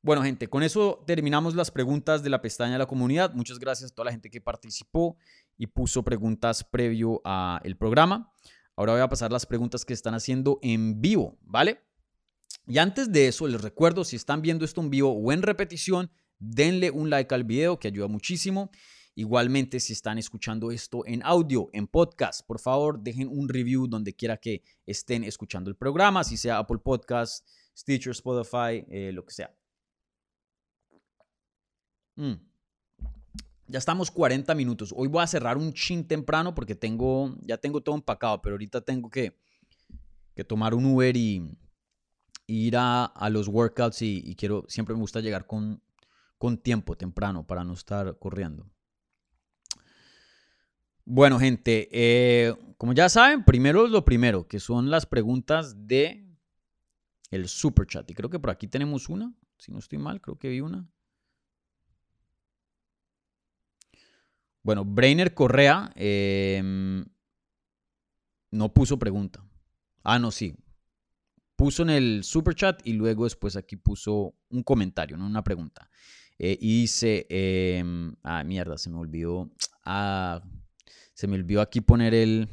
Speaker 3: Bueno, gente, con eso terminamos las preguntas de la pestaña de la comunidad. Muchas gracias a toda la gente que participó y puso preguntas previo al programa. Ahora voy a pasar las preguntas que están haciendo en vivo, ¿vale? Y antes de eso, les recuerdo, si están viendo esto en vivo o en repetición, denle un like al video que ayuda muchísimo. Igualmente, si están escuchando esto en audio, en podcast, por favor, dejen un review donde quiera que estén escuchando el programa, si sea Apple Podcast, Stitcher, Spotify, eh, lo que sea. Mm. Ya estamos 40 minutos. Hoy voy a cerrar un chin temprano porque tengo, ya tengo todo empacado, pero ahorita tengo que, que tomar un Uber y, ir a, los workouts y, quiero, siempre me gusta llegar con, con tiempo temprano para no estar corriendo. Bueno, gente, eh, como ya saben, primero lo primero, que son las preguntas de el super chat. Y creo que por aquí tenemos una, si no estoy mal, creo que vi una. Bueno, Brainer Correa em, no puso pregunta. Ah, no, sí. Puso en el super chat y luego después aquí puso un comentario, no una pregunta. Eh, dice, em, ah, mierda, se me olvidó. Ah, se me olvidó aquí poner el,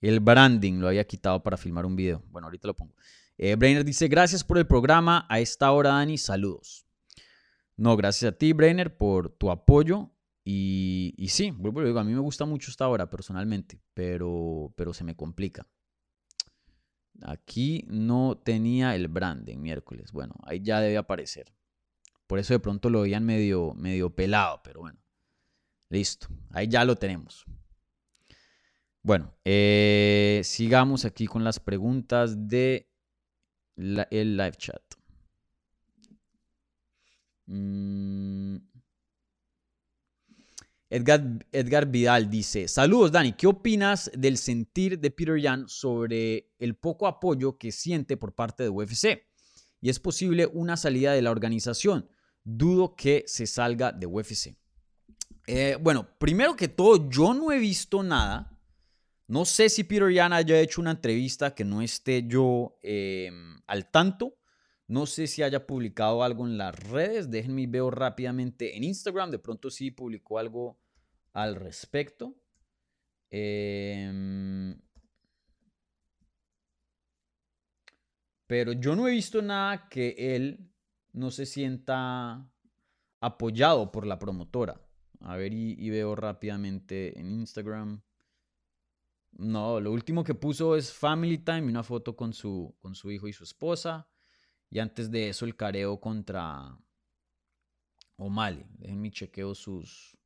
Speaker 3: el branding, lo había quitado para filmar un video. Bueno, ahorita lo pongo. Eh, Brainer dice, gracias por el programa. A esta hora, Dani, saludos. No, gracias a ti, Brainer, por tu apoyo. Y, y sí, vuelvo a digo, a mí me gusta mucho esta hora personalmente, pero, pero se me complica. Aquí no tenía el branding miércoles. Bueno, ahí ya debe aparecer. Por eso de pronto lo veían medio, medio pelado, pero bueno. Listo, ahí ya lo tenemos. Bueno, eh, sigamos aquí con las preguntas de el live chat. Mm. Edgar, Edgar, Vidal dice, saludos Dani, ¿qué opinas del sentir de Peter Yan sobre el poco apoyo que siente por parte de UFC? Y es posible una salida de la organización. Dudo que se salga de UFC. Eh, bueno, primero que todo, yo no he visto nada. No sé si Peter Yan haya hecho una entrevista que no esté yo em, al tanto. No sé si haya publicado algo en las redes. Déjenme ver rápidamente en Instagram. De pronto sí publicó algo al respecto. Em, pero yo no he visto nada que él no se sienta apoyado por la promotora. A ver, y, veo rápidamente en Instagram. No, lo último que puso es Family Time una foto con su, con su hijo y su esposa. Y antes de eso, el careo contra O'Malley. Déjenme chequeo sus.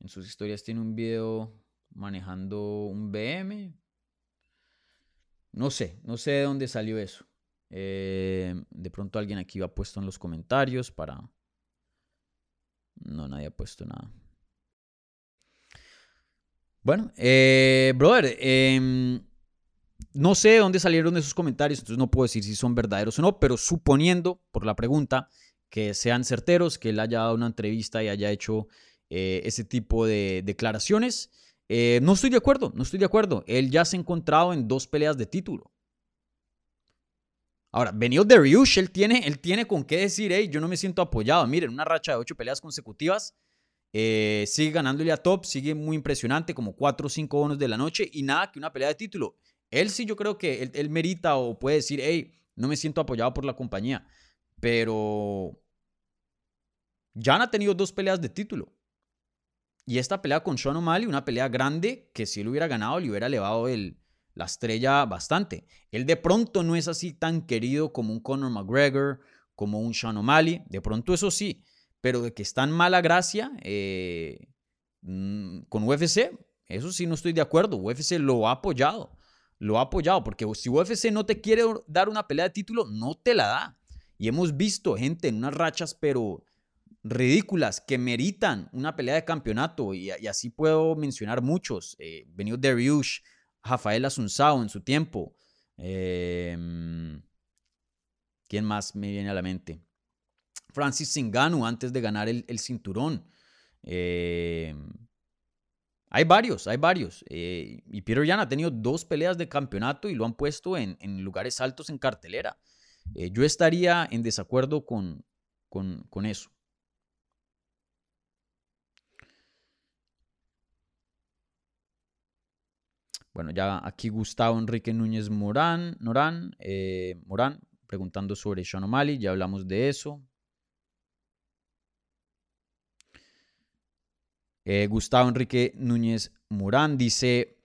Speaker 3: En sus historias tiene un video manejando un BM. No sé, no sé de dónde salió eso. Eh, de pronto alguien aquí ha puesto en los comentarios para. No, nadie ha puesto nada. Bueno, eh, brother, eh, no sé de dónde salieron esos comentarios, entonces no puedo decir si son verdaderos o no, pero suponiendo por la pregunta que sean certeros, que él haya dado una entrevista y haya hecho eh, ese tipo de declaraciones, no estoy de acuerdo, no estoy de acuerdo. Él ya se ha encontrado en dos peleas de título. Ahora, venido de Ryush, él tiene, él tiene con qué decir, hey, yo no me siento apoyado. Miren, una racha de ocho peleas consecutivas. Eh, sigue ganándole a top, sigue muy impresionante, como cuatro o cinco bonos de la noche y nada que una pelea de título. Él sí yo creo que él, merita o puede decir, hey, no me siento apoyado por la compañía. Pero Jan ha tenido dos peleas de título. Y esta pelea con Sean O'Malley, una pelea grande que si él hubiera ganado le hubiera elevado el, la estrella bastante. Él de pronto no es así tan querido como un Conor McGregor, como un Sean O'Malley. De pronto eso sí. Pero de que está en mala gracia eh, mm, con UFC, eso sí no estoy de acuerdo. UFC lo ha apoyado lo ha apoyado, porque si UFC no te quiere dar una pelea de título, no te la da. Y hemos visto gente en unas rachas, pero ridículas, que meritan una pelea de campeonato, y, así puedo mencionar muchos. Eh, Benio Dariush, Rafael Asunzao en su tiempo. Em, ¿Quién más me viene a la mente? Francis Singanu antes de ganar el, el cinturón. Eh, hay varios, hay varios. Eh, y Peter Yan ha tenido dos peleas de campeonato y lo han puesto en, lugares altos en cartelera. Eh, yo estaría en desacuerdo con, con, eso. Bueno, ya aquí Gustavo Enrique Núñez Morán, Norán, eh, Morán preguntando sobre Sean O'Malley, ya hablamos de eso. Eh, Gustavo Enrique Núñez Morán dice,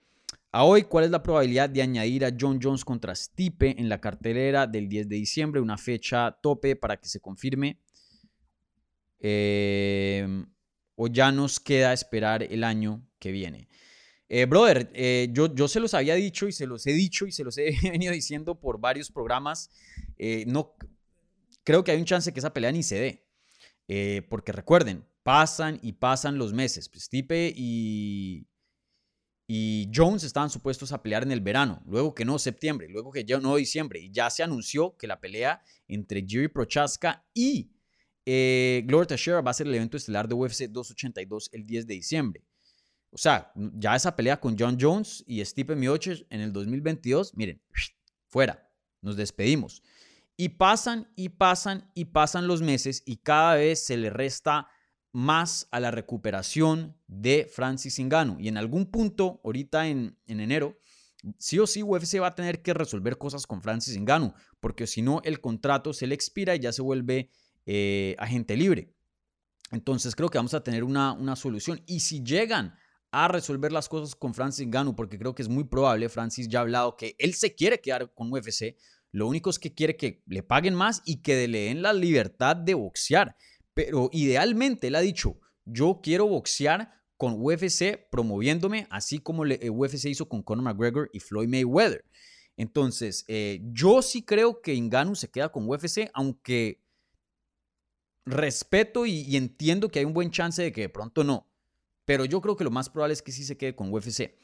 Speaker 3: a hoy, ¿cuál es la probabilidad de añadir a John Jones contra Stipe en la cartelera del 10 de diciembre? Una fecha tope para que se confirme. Eh, o ya nos queda esperar el año que viene. Eh, brother, yo, yo se los había dicho y se los he dicho y se los he venido diciendo por varios programas. no, creo que hay un chance que esa pelea ni se dé. porque recuerden, Pasan y pasan los meses. Pues Stipe y, y Jones estaban supuestos a pelear en el verano, luego que no septiembre, luego que ya no diciembre, y ya se anunció que la pelea entre Jerry Prochaska y eh, Gloria Teixeira va a ser el evento estelar de UFC 282 el 10 de diciembre. O sea, ya esa pelea con John Jones y Stipe Miocic en el 2022, miren, fuera, nos despedimos. Y pasan y pasan y pasan los meses y cada vez se le resta más a la recuperación de Francis Ngannou. Y en algún punto, ahorita en, en enero, sí o sí UFC va a tener que resolver cosas con Francis Ngannou, porque si no el contrato se le expira y ya se vuelve eh, agente libre. Entonces creo que vamos a tener una, una solución. Y si llegan a resolver las cosas con Francis Ngannou, porque creo que es muy probable, Francis ya ha hablado que él se quiere quedar con UFC, lo único es que quiere que le paguen más y que le den la libertad de boxear. Pero idealmente él ha dicho, yo quiero boxear con UFC promoviéndome, así como eh, UFC hizo con Conor McGregor y Floyd Mayweather. Entonces, eh, yo sí creo que Ngannou se queda con UFC, aunque respeto y, entiendo que hay un buen chance de que de pronto no. Pero yo creo que lo más probable es que sí se quede con UFC.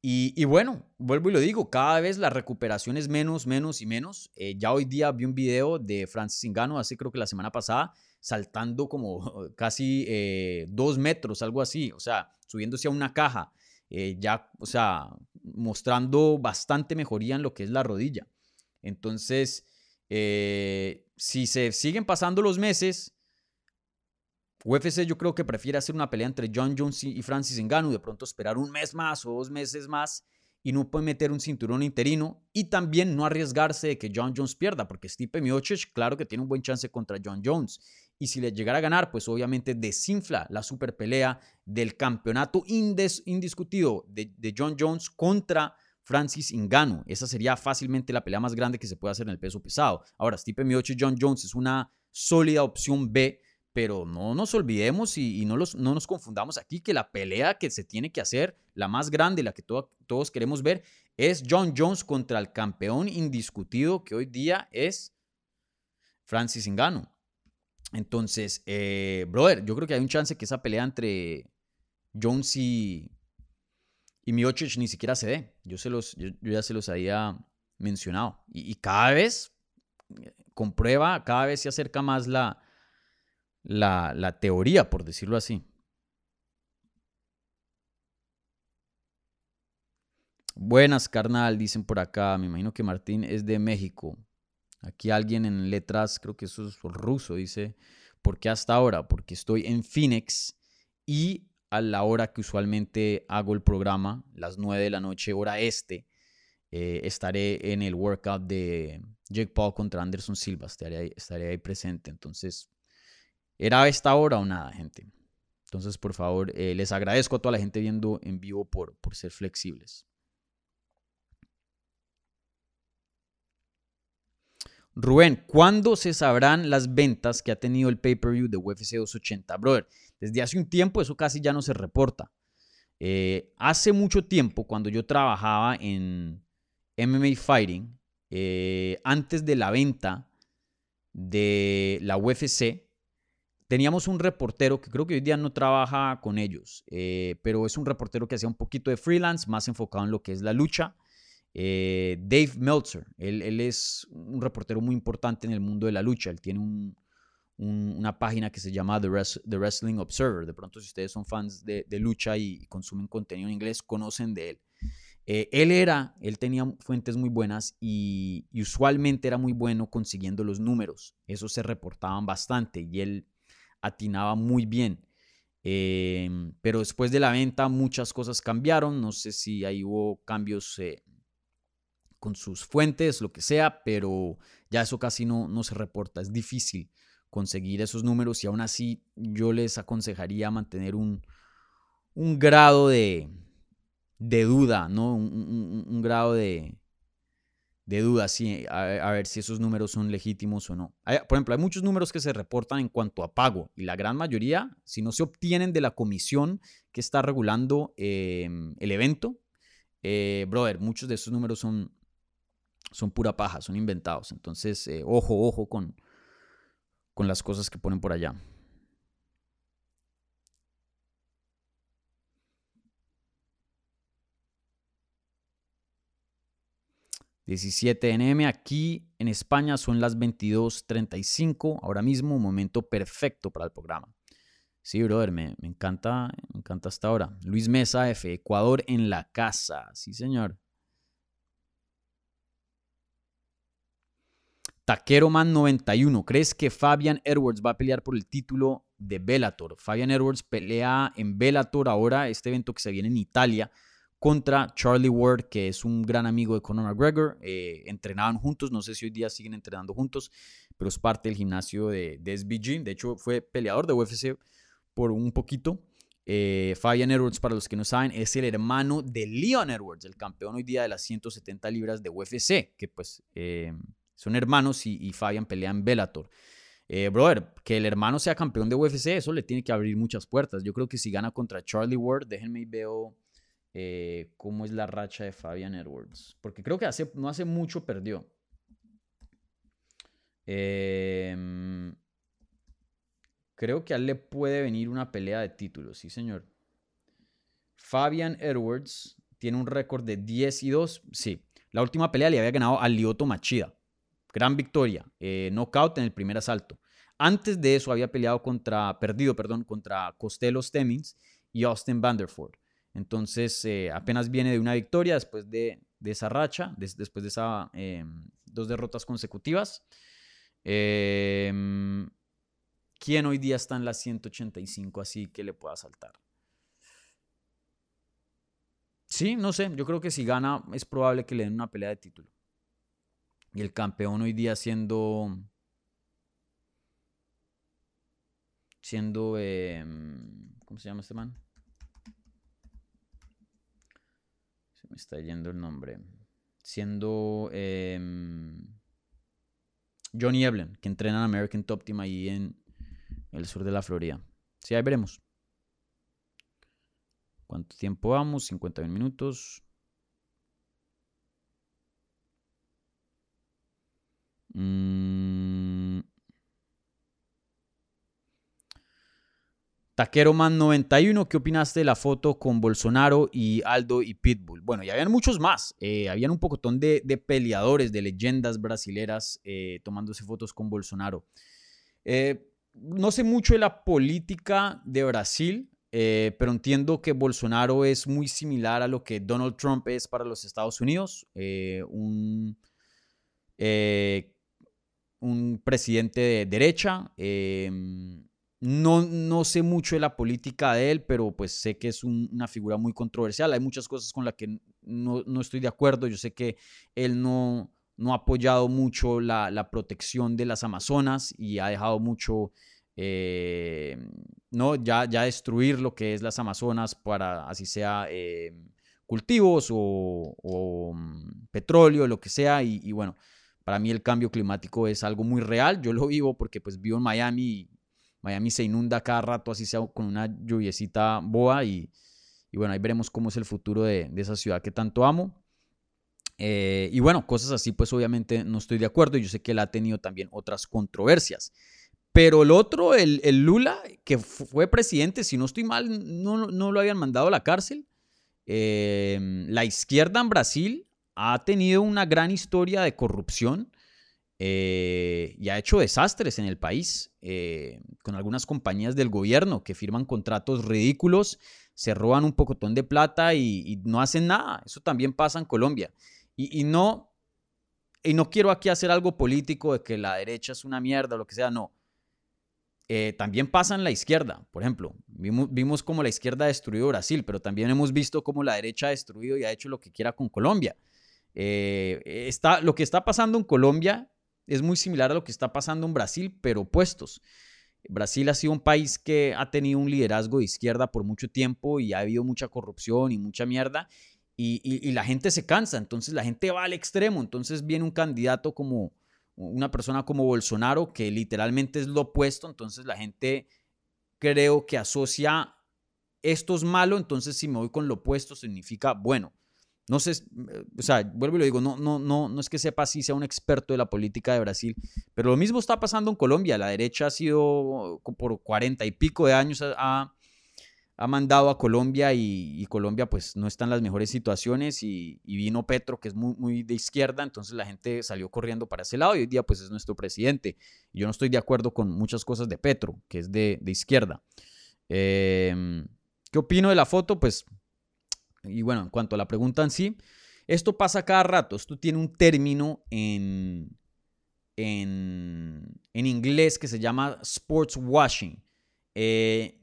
Speaker 3: Y, bueno, vuelvo y lo digo, cada vez la recuperación es menos, menos y menos. Eh, ya hoy día vi un video de Francis Ngannou, así creo que la semana pasada, saltando como casi eh, dos metros, algo así, o sea, subiéndose a una caja, eh, ya, o sea, mostrando bastante mejoría en lo que es la rodilla. Entonces, si se siguen pasando los meses, UFC yo creo que prefiere hacer una pelea entre John Jones y Francis Ngannou, de pronto esperar un mes más o dos meses más y no puede meter un cinturón interino y también no arriesgarse de que John Jones pierda, porque Stipe Miocic claro que tiene un buen chance contra John Jones y si le llegara a ganar, pues obviamente desinfla la super pelea del campeonato indiscutido de, de John Jones contra Francis Ngannou. Esa sería fácilmente la pelea más grande que se puede hacer en el peso pesado. Ahora, Stipe Miocic John Jones es una sólida opción B pero no nos olvidemos y, no, no, nos confundamos aquí que la pelea que se tiene que hacer, la más grande, la que todos queremos ver, es John Jones contra el campeón indiscutido que hoy día es Francis Ngannou. Entonces, eh, brother, yo creo que hay un chance que esa pelea entre Jones y, y Miocic ni siquiera se dé. Yo, se los, yo, ya se los había mencionado. Y, y cada vez eh, comprueba, cada vez se acerca más la, la, teoría, por decirlo así. Buenas, carnal, dicen por acá. Me imagino que Martín es de México. Aquí alguien en letras, creo que eso es ruso, dice, ¿por qué hasta ahora? Porque estoy en Phoenix y a la hora que usualmente hago el programa, las 9 de la noche, hora este, eh, estaré en el workout de Jake Paul contra Anderson Silva, estaré ahí, estaré ahí presente. Entonces, ¿Era esta hora o nada, gente? Entonces, por favor, eh, les agradezco a toda la gente viendo en vivo por, por ser flexibles. Rubén, ¿cuándo se sabrán las ventas que ha tenido el pay-per-view de UFC 280? Brother, desde hace un tiempo eso casi ya no se reporta. Eh, hace mucho tiempo, cuando yo trabajaba en MMA Fighting, eh, antes de la venta de la UFC, Teníamos un reportero que creo que hoy día no trabaja con ellos, eh, pero es un reportero que hacía un poquito de freelance, más enfocado en lo que es la lucha. Eh, Dave Meltzer, él, es un reportero muy importante en el mundo de la lucha. Él tiene una página que se llama The, Wrestling Observer. De pronto, si ustedes son fans de, lucha y, consumen contenido en inglés, conocen de él. Eh, él era, él tenía fuentes muy buenas y, usualmente era muy bueno consiguiendo los números. Esos se reportaban bastante y él atinaba muy bien. Em, pero después de la venta muchas cosas cambiaron. No sé si ahí hubo cambios eh, con sus fuentes, lo que sea, pero ya eso casi no, no se reporta. Es difícil conseguir esos números y aún así yo les aconsejaría mantener un, un grado de, de duda, ¿no? un grado de, de dudas a, ver si esos números son legítimos o no. por ejemplo, hay muchos números que se reportan en cuanto a pago y la gran mayoría, si no se obtienen de la comisión que está regulando em, el evento, eh, brother, muchos de esos números son, son pura paja, son inventados. Entonces, eh, ojo, ojo con, con las cosas que ponen por allá. 17 NM. Aquí en España son las 22.35. Ahora mismo, momento perfecto para el programa. Sí, brother, me, me encanta, me encanta hasta ahora. Luis Mesa F, Ecuador en la casa. Sí, señor. Taquero Man 91, ¿crees que Fabian Edwards va a pelear por el título de Bellator? Fabian Edwards pelea en Bellator ahora, este evento que se viene en Italia, contra Charlie Ward, que es un gran amigo de Conor McGregor. Eh, entrenaban juntos, no sé si hoy día siguen entrenando juntos, pero es parte del gimnasio de, de SBG. De hecho, fue peleador de UFC por un poquito. Eh, Fabian Edwards, para los que no saben, es el hermano de Leon Edwards, el campeón hoy día de las 170 libras de UFC, que pues... Eh, son hermanos y, Fabian pelean en Bellator. Brother, que el hermano sea campeón de UFC, eso le tiene que abrir muchas puertas. Yo creo que si gana contra Charlie Ward, déjenme y veo eh, cómo es la racha de Fabian Edwards. Porque creo que hace, no hace mucho perdió. Em, creo que a él le puede venir una pelea de títulos, sí señor. Fabian Edwards tiene un récord de 10 y 2. Sí, la última pelea le había ganado a Lyoto Machida. Gran victoria, eh, knockout en el primer asalto. Antes de eso había peleado contra, perdido, perdón, contra Costello Stemmings y Austin Vanderford. Entonces eh, apenas viene de una victoria después de, esa racha, después de esas em, dos derrotas consecutivas. Em, ¿Quién hoy día está en las 185 así que le pueda saltar? Sí, no sé, yo creo que si gana es probable que le den una pelea de título. Y el campeón hoy día siendo. Siendo. Em, ¿Cómo se llama este man? Me está yendo el nombre. Siendo. Em, Johnny Evelyn, que entrena en American Top Team ahí en el sur de la Florida. Sí, ahí veremos. ¿Cuánto tiempo vamos? 51 minutos. Mm. Taquero Man 91, ¿qué opinaste de la foto con Bolsonaro y Aldo y Pitbull? Bueno, y habían muchos más. Eh, habían un pocotón de, de, peleadores, de leyendas brasileras eh, tomándose fotos con Bolsonaro. Eh, no sé mucho de la política de Brasil, pero entiendo que Bolsonaro es muy similar a lo que Donald Trump es para los Estados Unidos. un un presidente de derecha. Em, no, no, sé mucho de la política de él, pero pues sé que es una figura muy controversial. Hay muchas cosas con las que no, estoy de acuerdo. Yo sé que él no, no ha apoyado mucho la, protección de las Amazonas y ha dejado mucho, em, ¿no? Ya, ya destruir lo que es las Amazonas para así sea em, cultivos o, mm, petróleo, lo que sea. y bueno, para mí el cambio climático es algo muy real. Yo lo vivo porque pues vivo en Miami y Miami se inunda cada rato, así sea con una lluviecita boa y, bueno, ahí veremos cómo es el futuro de, esa ciudad que tanto amo. Eh, y bueno, cosas así pues obviamente no estoy de acuerdo. Yo sé que él ha tenido también otras controversias. Pero el otro, el, Lula, que fue presidente, si no estoy mal, no, no lo habían mandado a la cárcel. Eh, la izquierda en Brasil ha tenido una gran historia de corrupción eh, y ha hecho desastres en el país eh, con algunas compañías del gobierno que firman contratos ridículos, se roban un pocotón de plata y, no hacen nada. Eso también pasa en Colombia. Y, no, y no quiero aquí hacer algo político de que la derecha es una mierda o lo que sea, no. Eh, también pasa en la izquierda, por ejemplo. Vimos, vimos cómo la izquierda ha destruido Brasil, pero también hemos visto cómo la derecha ha destruido y ha hecho lo que quiera con Colombia. Eh, está, lo que está pasando en Colombia es muy similar a lo que está pasando en Brasil, pero opuestos. Brasil ha sido un país que ha tenido un liderazgo de izquierda por mucho tiempo y ha habido mucha corrupción y mucha mierda y, la gente se cansa, entonces la gente va al extremo, entonces viene un candidato como una persona como Bolsonaro que literalmente es lo opuesto, entonces la gente creo que asocia esto es malo, entonces si me voy con lo opuesto significa bueno. No sé, o sea, vuelvo y lo digo, no, no, no, no es que sepa si sea un experto de la política de Brasil, pero lo mismo está pasando en Colombia. La derecha ha sido por cuarenta y pico de años ha, ha mandado a Colombia y, Colombia pues no está en las mejores situaciones y, vino Petro que es muy, muy de izquierda, entonces la gente salió corriendo para ese lado y hoy día pues es nuestro presidente. Yo no estoy de acuerdo con muchas cosas de Petro, que es de, de izquierda. Em, ¿Qué opino de la foto? Pues, y bueno, en cuanto a la pregunta en sí, esto pasa cada rato. Esto tiene un término en, en, inglés que se llama sports washing. Eh,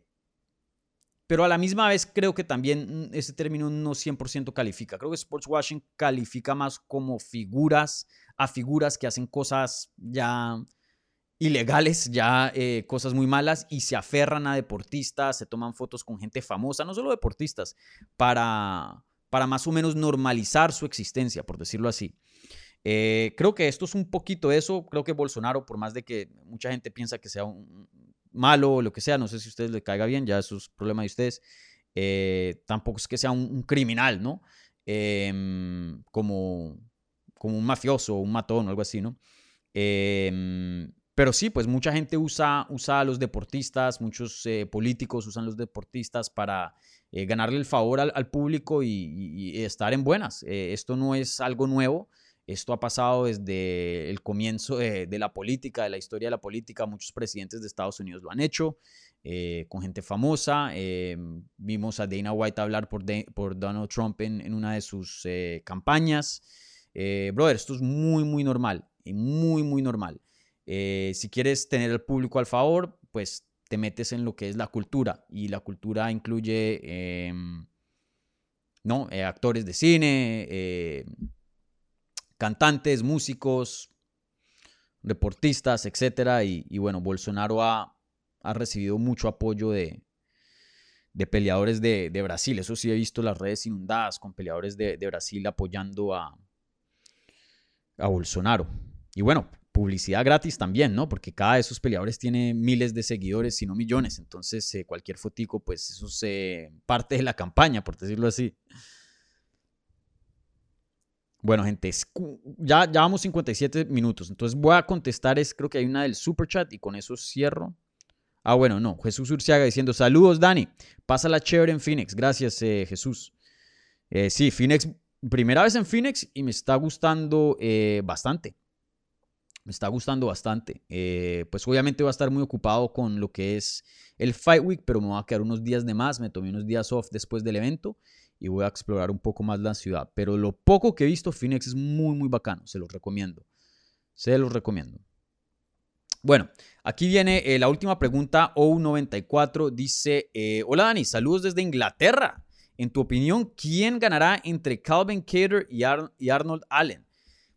Speaker 3: pero a la misma vez creo que también ese término no 100% califica. Creo que sports washing califica más como figuras a figuras que hacen cosas ya ilegales, ya eh, cosas muy malas y se aferran a deportistas, se toman fotos con gente famosa, no solo deportistas, para, para más o menos normalizar su existencia, por decirlo así. Eh, creo que esto es un poquito eso. Creo que Bolsonaro, por más de que mucha gente piensa que sea un malo o lo que sea, no sé si a ustedes le caiga bien, ya eso es problema de ustedes. Eh, tampoco es que sea un, criminal, ¿no? Em, como, como un mafioso un matón o algo así, ¿no? Em, pero sí, pues mucha gente usa, usa a los deportistas, muchos eh, políticos usan los deportistas para ganarle el favor al, público y, estar en buenas. esto no es algo nuevo. Esto ha pasado desde el comienzo de, la política, de la historia de la política. Muchos presidentes de Estados Unidos lo han hecho, eh, con gente famosa. Eh, vimos a Dana White hablar por, por Donald Trump en, una de sus eh, campañas. brother, esto es muy, muy normal, muy, muy normal. Si quieres tener el público al favor, pues te metes en lo que es la cultura. Y la cultura incluye, em, ¿no? actores de cine cantantes, músicos, deportistas, etcétera. Y, bueno, Bolsonaro ha, recibido mucho apoyo de, peleadores de, Brasil. Eso sí he visto las redes inundadas con peleadores de, Brasil apoyando a Bolsonaro. Y bueno, publicidad gratis también, ¿no? Porque cada de esos peleadores tiene miles de seguidores, si no millones. Entonces, eh, cualquier fotico, pues eso es parte de la campaña, por decirlo así. Bueno, gente, ya, ya vamos 57 minutos. Entonces voy a contestar, es, creo que hay una del super chat y con eso cierro. Ah, bueno, no. Jesús Urciaga diciendo, saludos, Dani. Pasa la chévere en Phoenix. Gracias, eh, Jesús. Eh, sí, Phoenix, primera vez en Phoenix y me está gustando bastante. Me está gustando bastante. pues obviamente voy a estar muy ocupado con lo que es el Fight Week, pero me voy a quedar unos días de más. Me tomé unos días off después del evento y voy a explorar un poco más la ciudad. Pero lo poco que he visto, Phoenix es muy, muy bacano. Se los recomiendo. Se los recomiendo. Bueno, aquí viene eh, la última pregunta. O94 dice: eh, Hola Dani, saludos desde Inglaterra. En tu opinión, ¿quién ganará entre Calvin Cater y Arnold Allen?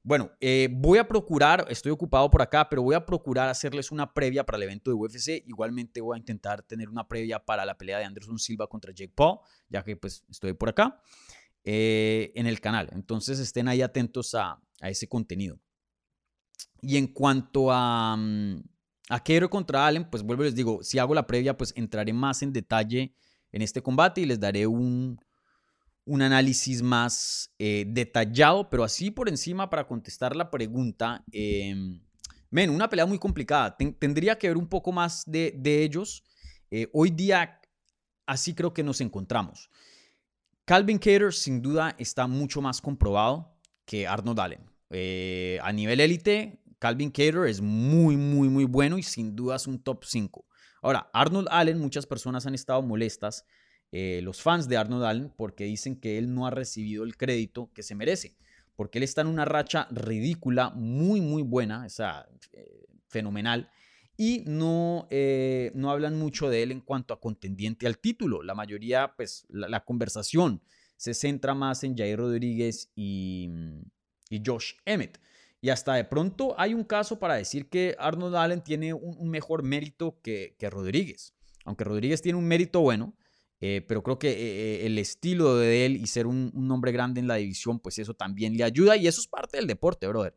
Speaker 3: Bueno, eh, voy a procurar, estoy ocupado por acá, pero voy a procurar hacerles una previa para el evento de UFC. Igualmente voy a intentar tener una previa para la pelea de Anderson Silva contra Jake Paul, ya que pues estoy por acá eh, en el canal. Entonces estén ahí atentos a, ese contenido. Y en cuanto a, mm, a contra Allen, pues vuelvo y les digo, si hago la previa, pues entraré más en detalle en este combate y les daré un, un análisis más eh, detallado, pero así por encima para contestar la pregunta. Eh, una pelea muy complicada. tendría que ver un poco más de, ellos. Eh, hoy día, así creo que nos encontramos. Calvin Cater sin duda está mucho más comprobado que Arnold Allen. Eh, a nivel élite, Calvin Cater es muy, muy, muy bueno y sin duda es un top 5. Ahora, Arnold Allen, muchas personas han estado molestas eh, los fans de Arnold Allen porque dicen que él no ha recibido el crédito que se merece, porque él está en una racha ridícula, muy, muy buena, o sea, eh, fenomenal, y no, eh, no hablan mucho de él en cuanto a contendiente al título. La mayoría, pues, la, conversación se centra más en Jair Rodríguez y, y Josh Emmett. Y hasta de pronto hay un caso para decir que Arnold Allen tiene un, mejor mérito que, que, Rodríguez. Aunque Rodríguez tiene un mérito bueno, eh, pero creo que eh, eh, el estilo de él y ser un, hombre grande en la división, pues eso también le ayuda y eso es parte del deporte, brother.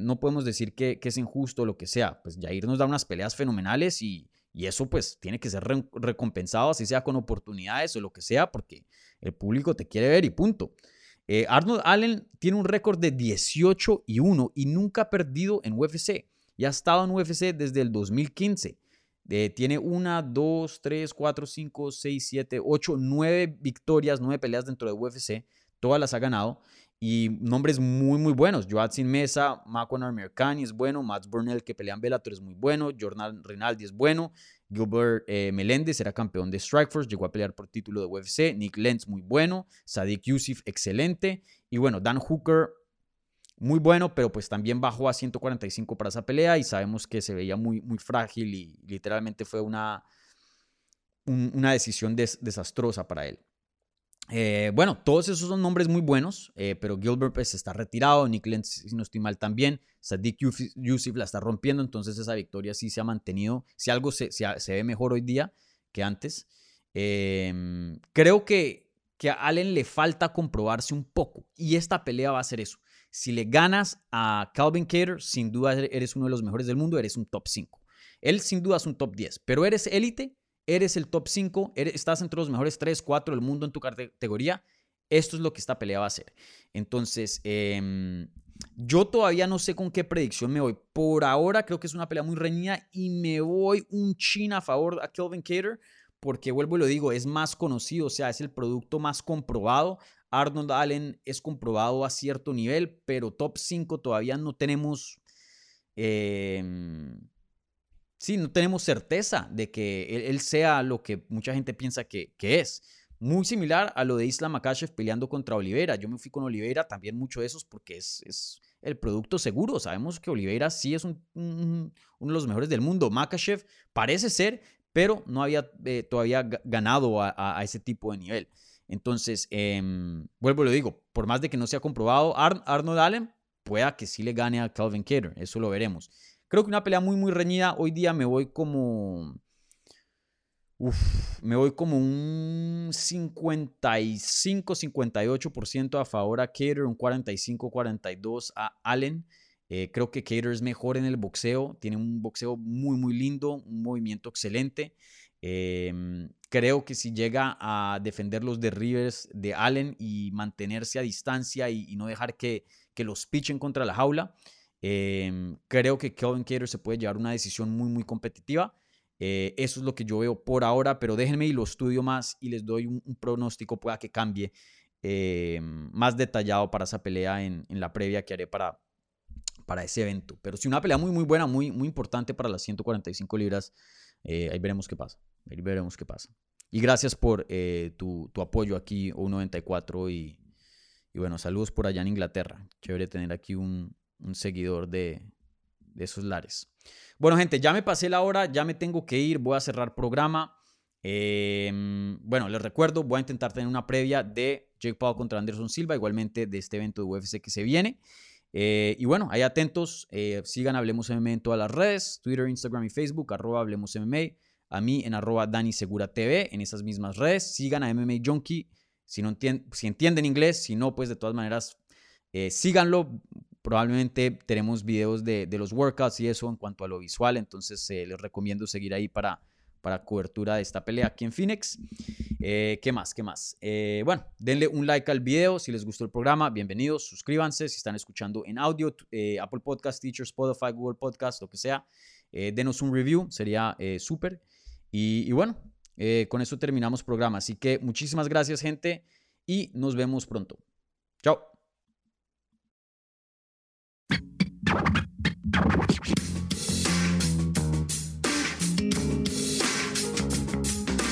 Speaker 3: no podemos decir que, es injusto lo que sea. Pues Jair nos da unas peleas fenomenales y, eso pues tiene que ser recompensado, así sea con oportunidades o lo que sea, porque el público te quiere ver y punto. Arnold Allen tiene un récord de 18 y 1 y nunca ha perdido en UFC. Y ha estado en UFC desde el 2015 tiene una, dos, tres, cuatro, cinco, seis, siete, ocho, nueve victorias, nueve peleas dentro de UFC. Todas las ha ganado. y nombres muy, muy buenos. Joatsin Mesa, Makwan Armirkani es bueno, Mats Burnell que pelean Bellator es muy bueno, Jordan Rinaldi es bueno, Gilbert eh, Meléndez era campeón de Strikeforce, llegó a pelear por título de UFC, Nick Lentz muy bueno, Sadiq Yusuf excelente, y bueno, Dan Hooker muy bueno, pero pues también bajó a 145 para esa pelea y sabemos que se veía muy, muy frágil y literalmente fue una, una decisión desastrosa para él. Eh, bueno, todos esos son nombres muy buenos, eh, pero Gilbert pues está retirado, Nick Lentz, si no estoy mal también, Sadiq Yusuf la está rompiendo, entonces esa victoria sí se ha mantenido, si algo se, se, ve mejor hoy día que antes. Em, creo que, que a Allen le falta comprobarse un poco y esta pelea va a ser eso. Si le ganas a Calvin Cater, sin duda eres uno de los mejores del mundo, eres un top 5. Él sin duda es un top 10, pero eres élite eres el top 5, estás entre los mejores 3, 4 del mundo en tu categoría, esto es lo que esta pelea va a hacer. Entonces, em, yo todavía no sé con qué predicción me voy. Por ahora creo que es una pelea muy reñida y me voy un chin a favor a Kelvin Cater porque vuelvo y lo digo, es más conocido, o sea, es el producto más comprobado. Arnold Allen es comprobado a cierto nivel, pero top 5 todavía no tenemos... Eh, sí, no tenemos certeza de que él, sea lo que mucha gente piensa que, es. Muy similar a lo de Islam Makashev peleando contra Oliveira. Yo me fui con Oliveira también mucho de esos porque es, el producto seguro. Sabemos que Oliveira sí es un, uno de los mejores del mundo. Makashev parece ser, pero no había eh, todavía ganado a, ese tipo de nivel. Entonces, em, vuelvo y lo digo, por más de que no sea comprobado, Arnold Allen pueda que sí le gane a Calvin Cater. Eso lo veremos. Creo que una pelea muy, muy reñida. Hoy día me voy como. Me voy como un 55-58% a favor a Cater, un 45-42 a Allen. Eh, creo que Cater es mejor en el boxeo, tiene un boxeo muy, muy lindo, un movimiento excelente. Em, creo que si llega a defender los derribes de Allen y mantenerse a distancia y, no dejar que, los pichen contra la jaula, Em, creo que Kelvin Cater se puede llevar una decisión muy, muy competitiva. Eh, eso es lo que yo veo por ahora, pero déjenme y lo estudio más y les doy un, pronóstico, pueda que cambie em, más detallado para esa pelea en, la previa que haré para, para ese evento. Pero sí, una pelea muy, muy buena, muy, muy importante para las 145 libras. Eh, ahí veremos qué pasa. Ahí veremos qué pasa. Y gracias por eh, tu, tu, apoyo aquí, U94. Y, y bueno, saludos por allá en Inglaterra. Chévere tener aquí un, un seguidor de, esos lares. Bueno, gente, ya me pasé la hora, ya me tengo que ir, voy a cerrar programa. Em, bueno, les recuerdo, voy a intentar tener una previa de Jake Paul contra Anderson Silva, igualmente de este evento de UFC que se viene. Eh, y bueno, ahí atentos, eh, sigan Hablemos MMA en todas las redes, Twitter, Instagram y Facebook, arroba Hablemos MMA, a mí en arroba Dani Segura TV, en esas mismas redes, sigan a MMA Junkie, si, no si entienden inglés, si no, pues de todas maneras, eh, síganlo, Probablemente tenemos videos de, los workouts y eso en cuanto a lo visual, entonces eh, les recomiendo seguir ahí para, para cobertura de esta pelea aquí en Phoenix. Eh, ¿Qué más? ¿Qué más? Eh, bueno, denle un like al video si les gustó el programa. Bienvenidos, suscríbanse si están escuchando en audio, Apple Podcast, Teacher, Spotify, Google Podcast, lo que sea. denos un review, sería súper. Y, y, bueno, con eso terminamos programa. Así que muchísimas gracias, gente, y nos vemos pronto. Chao.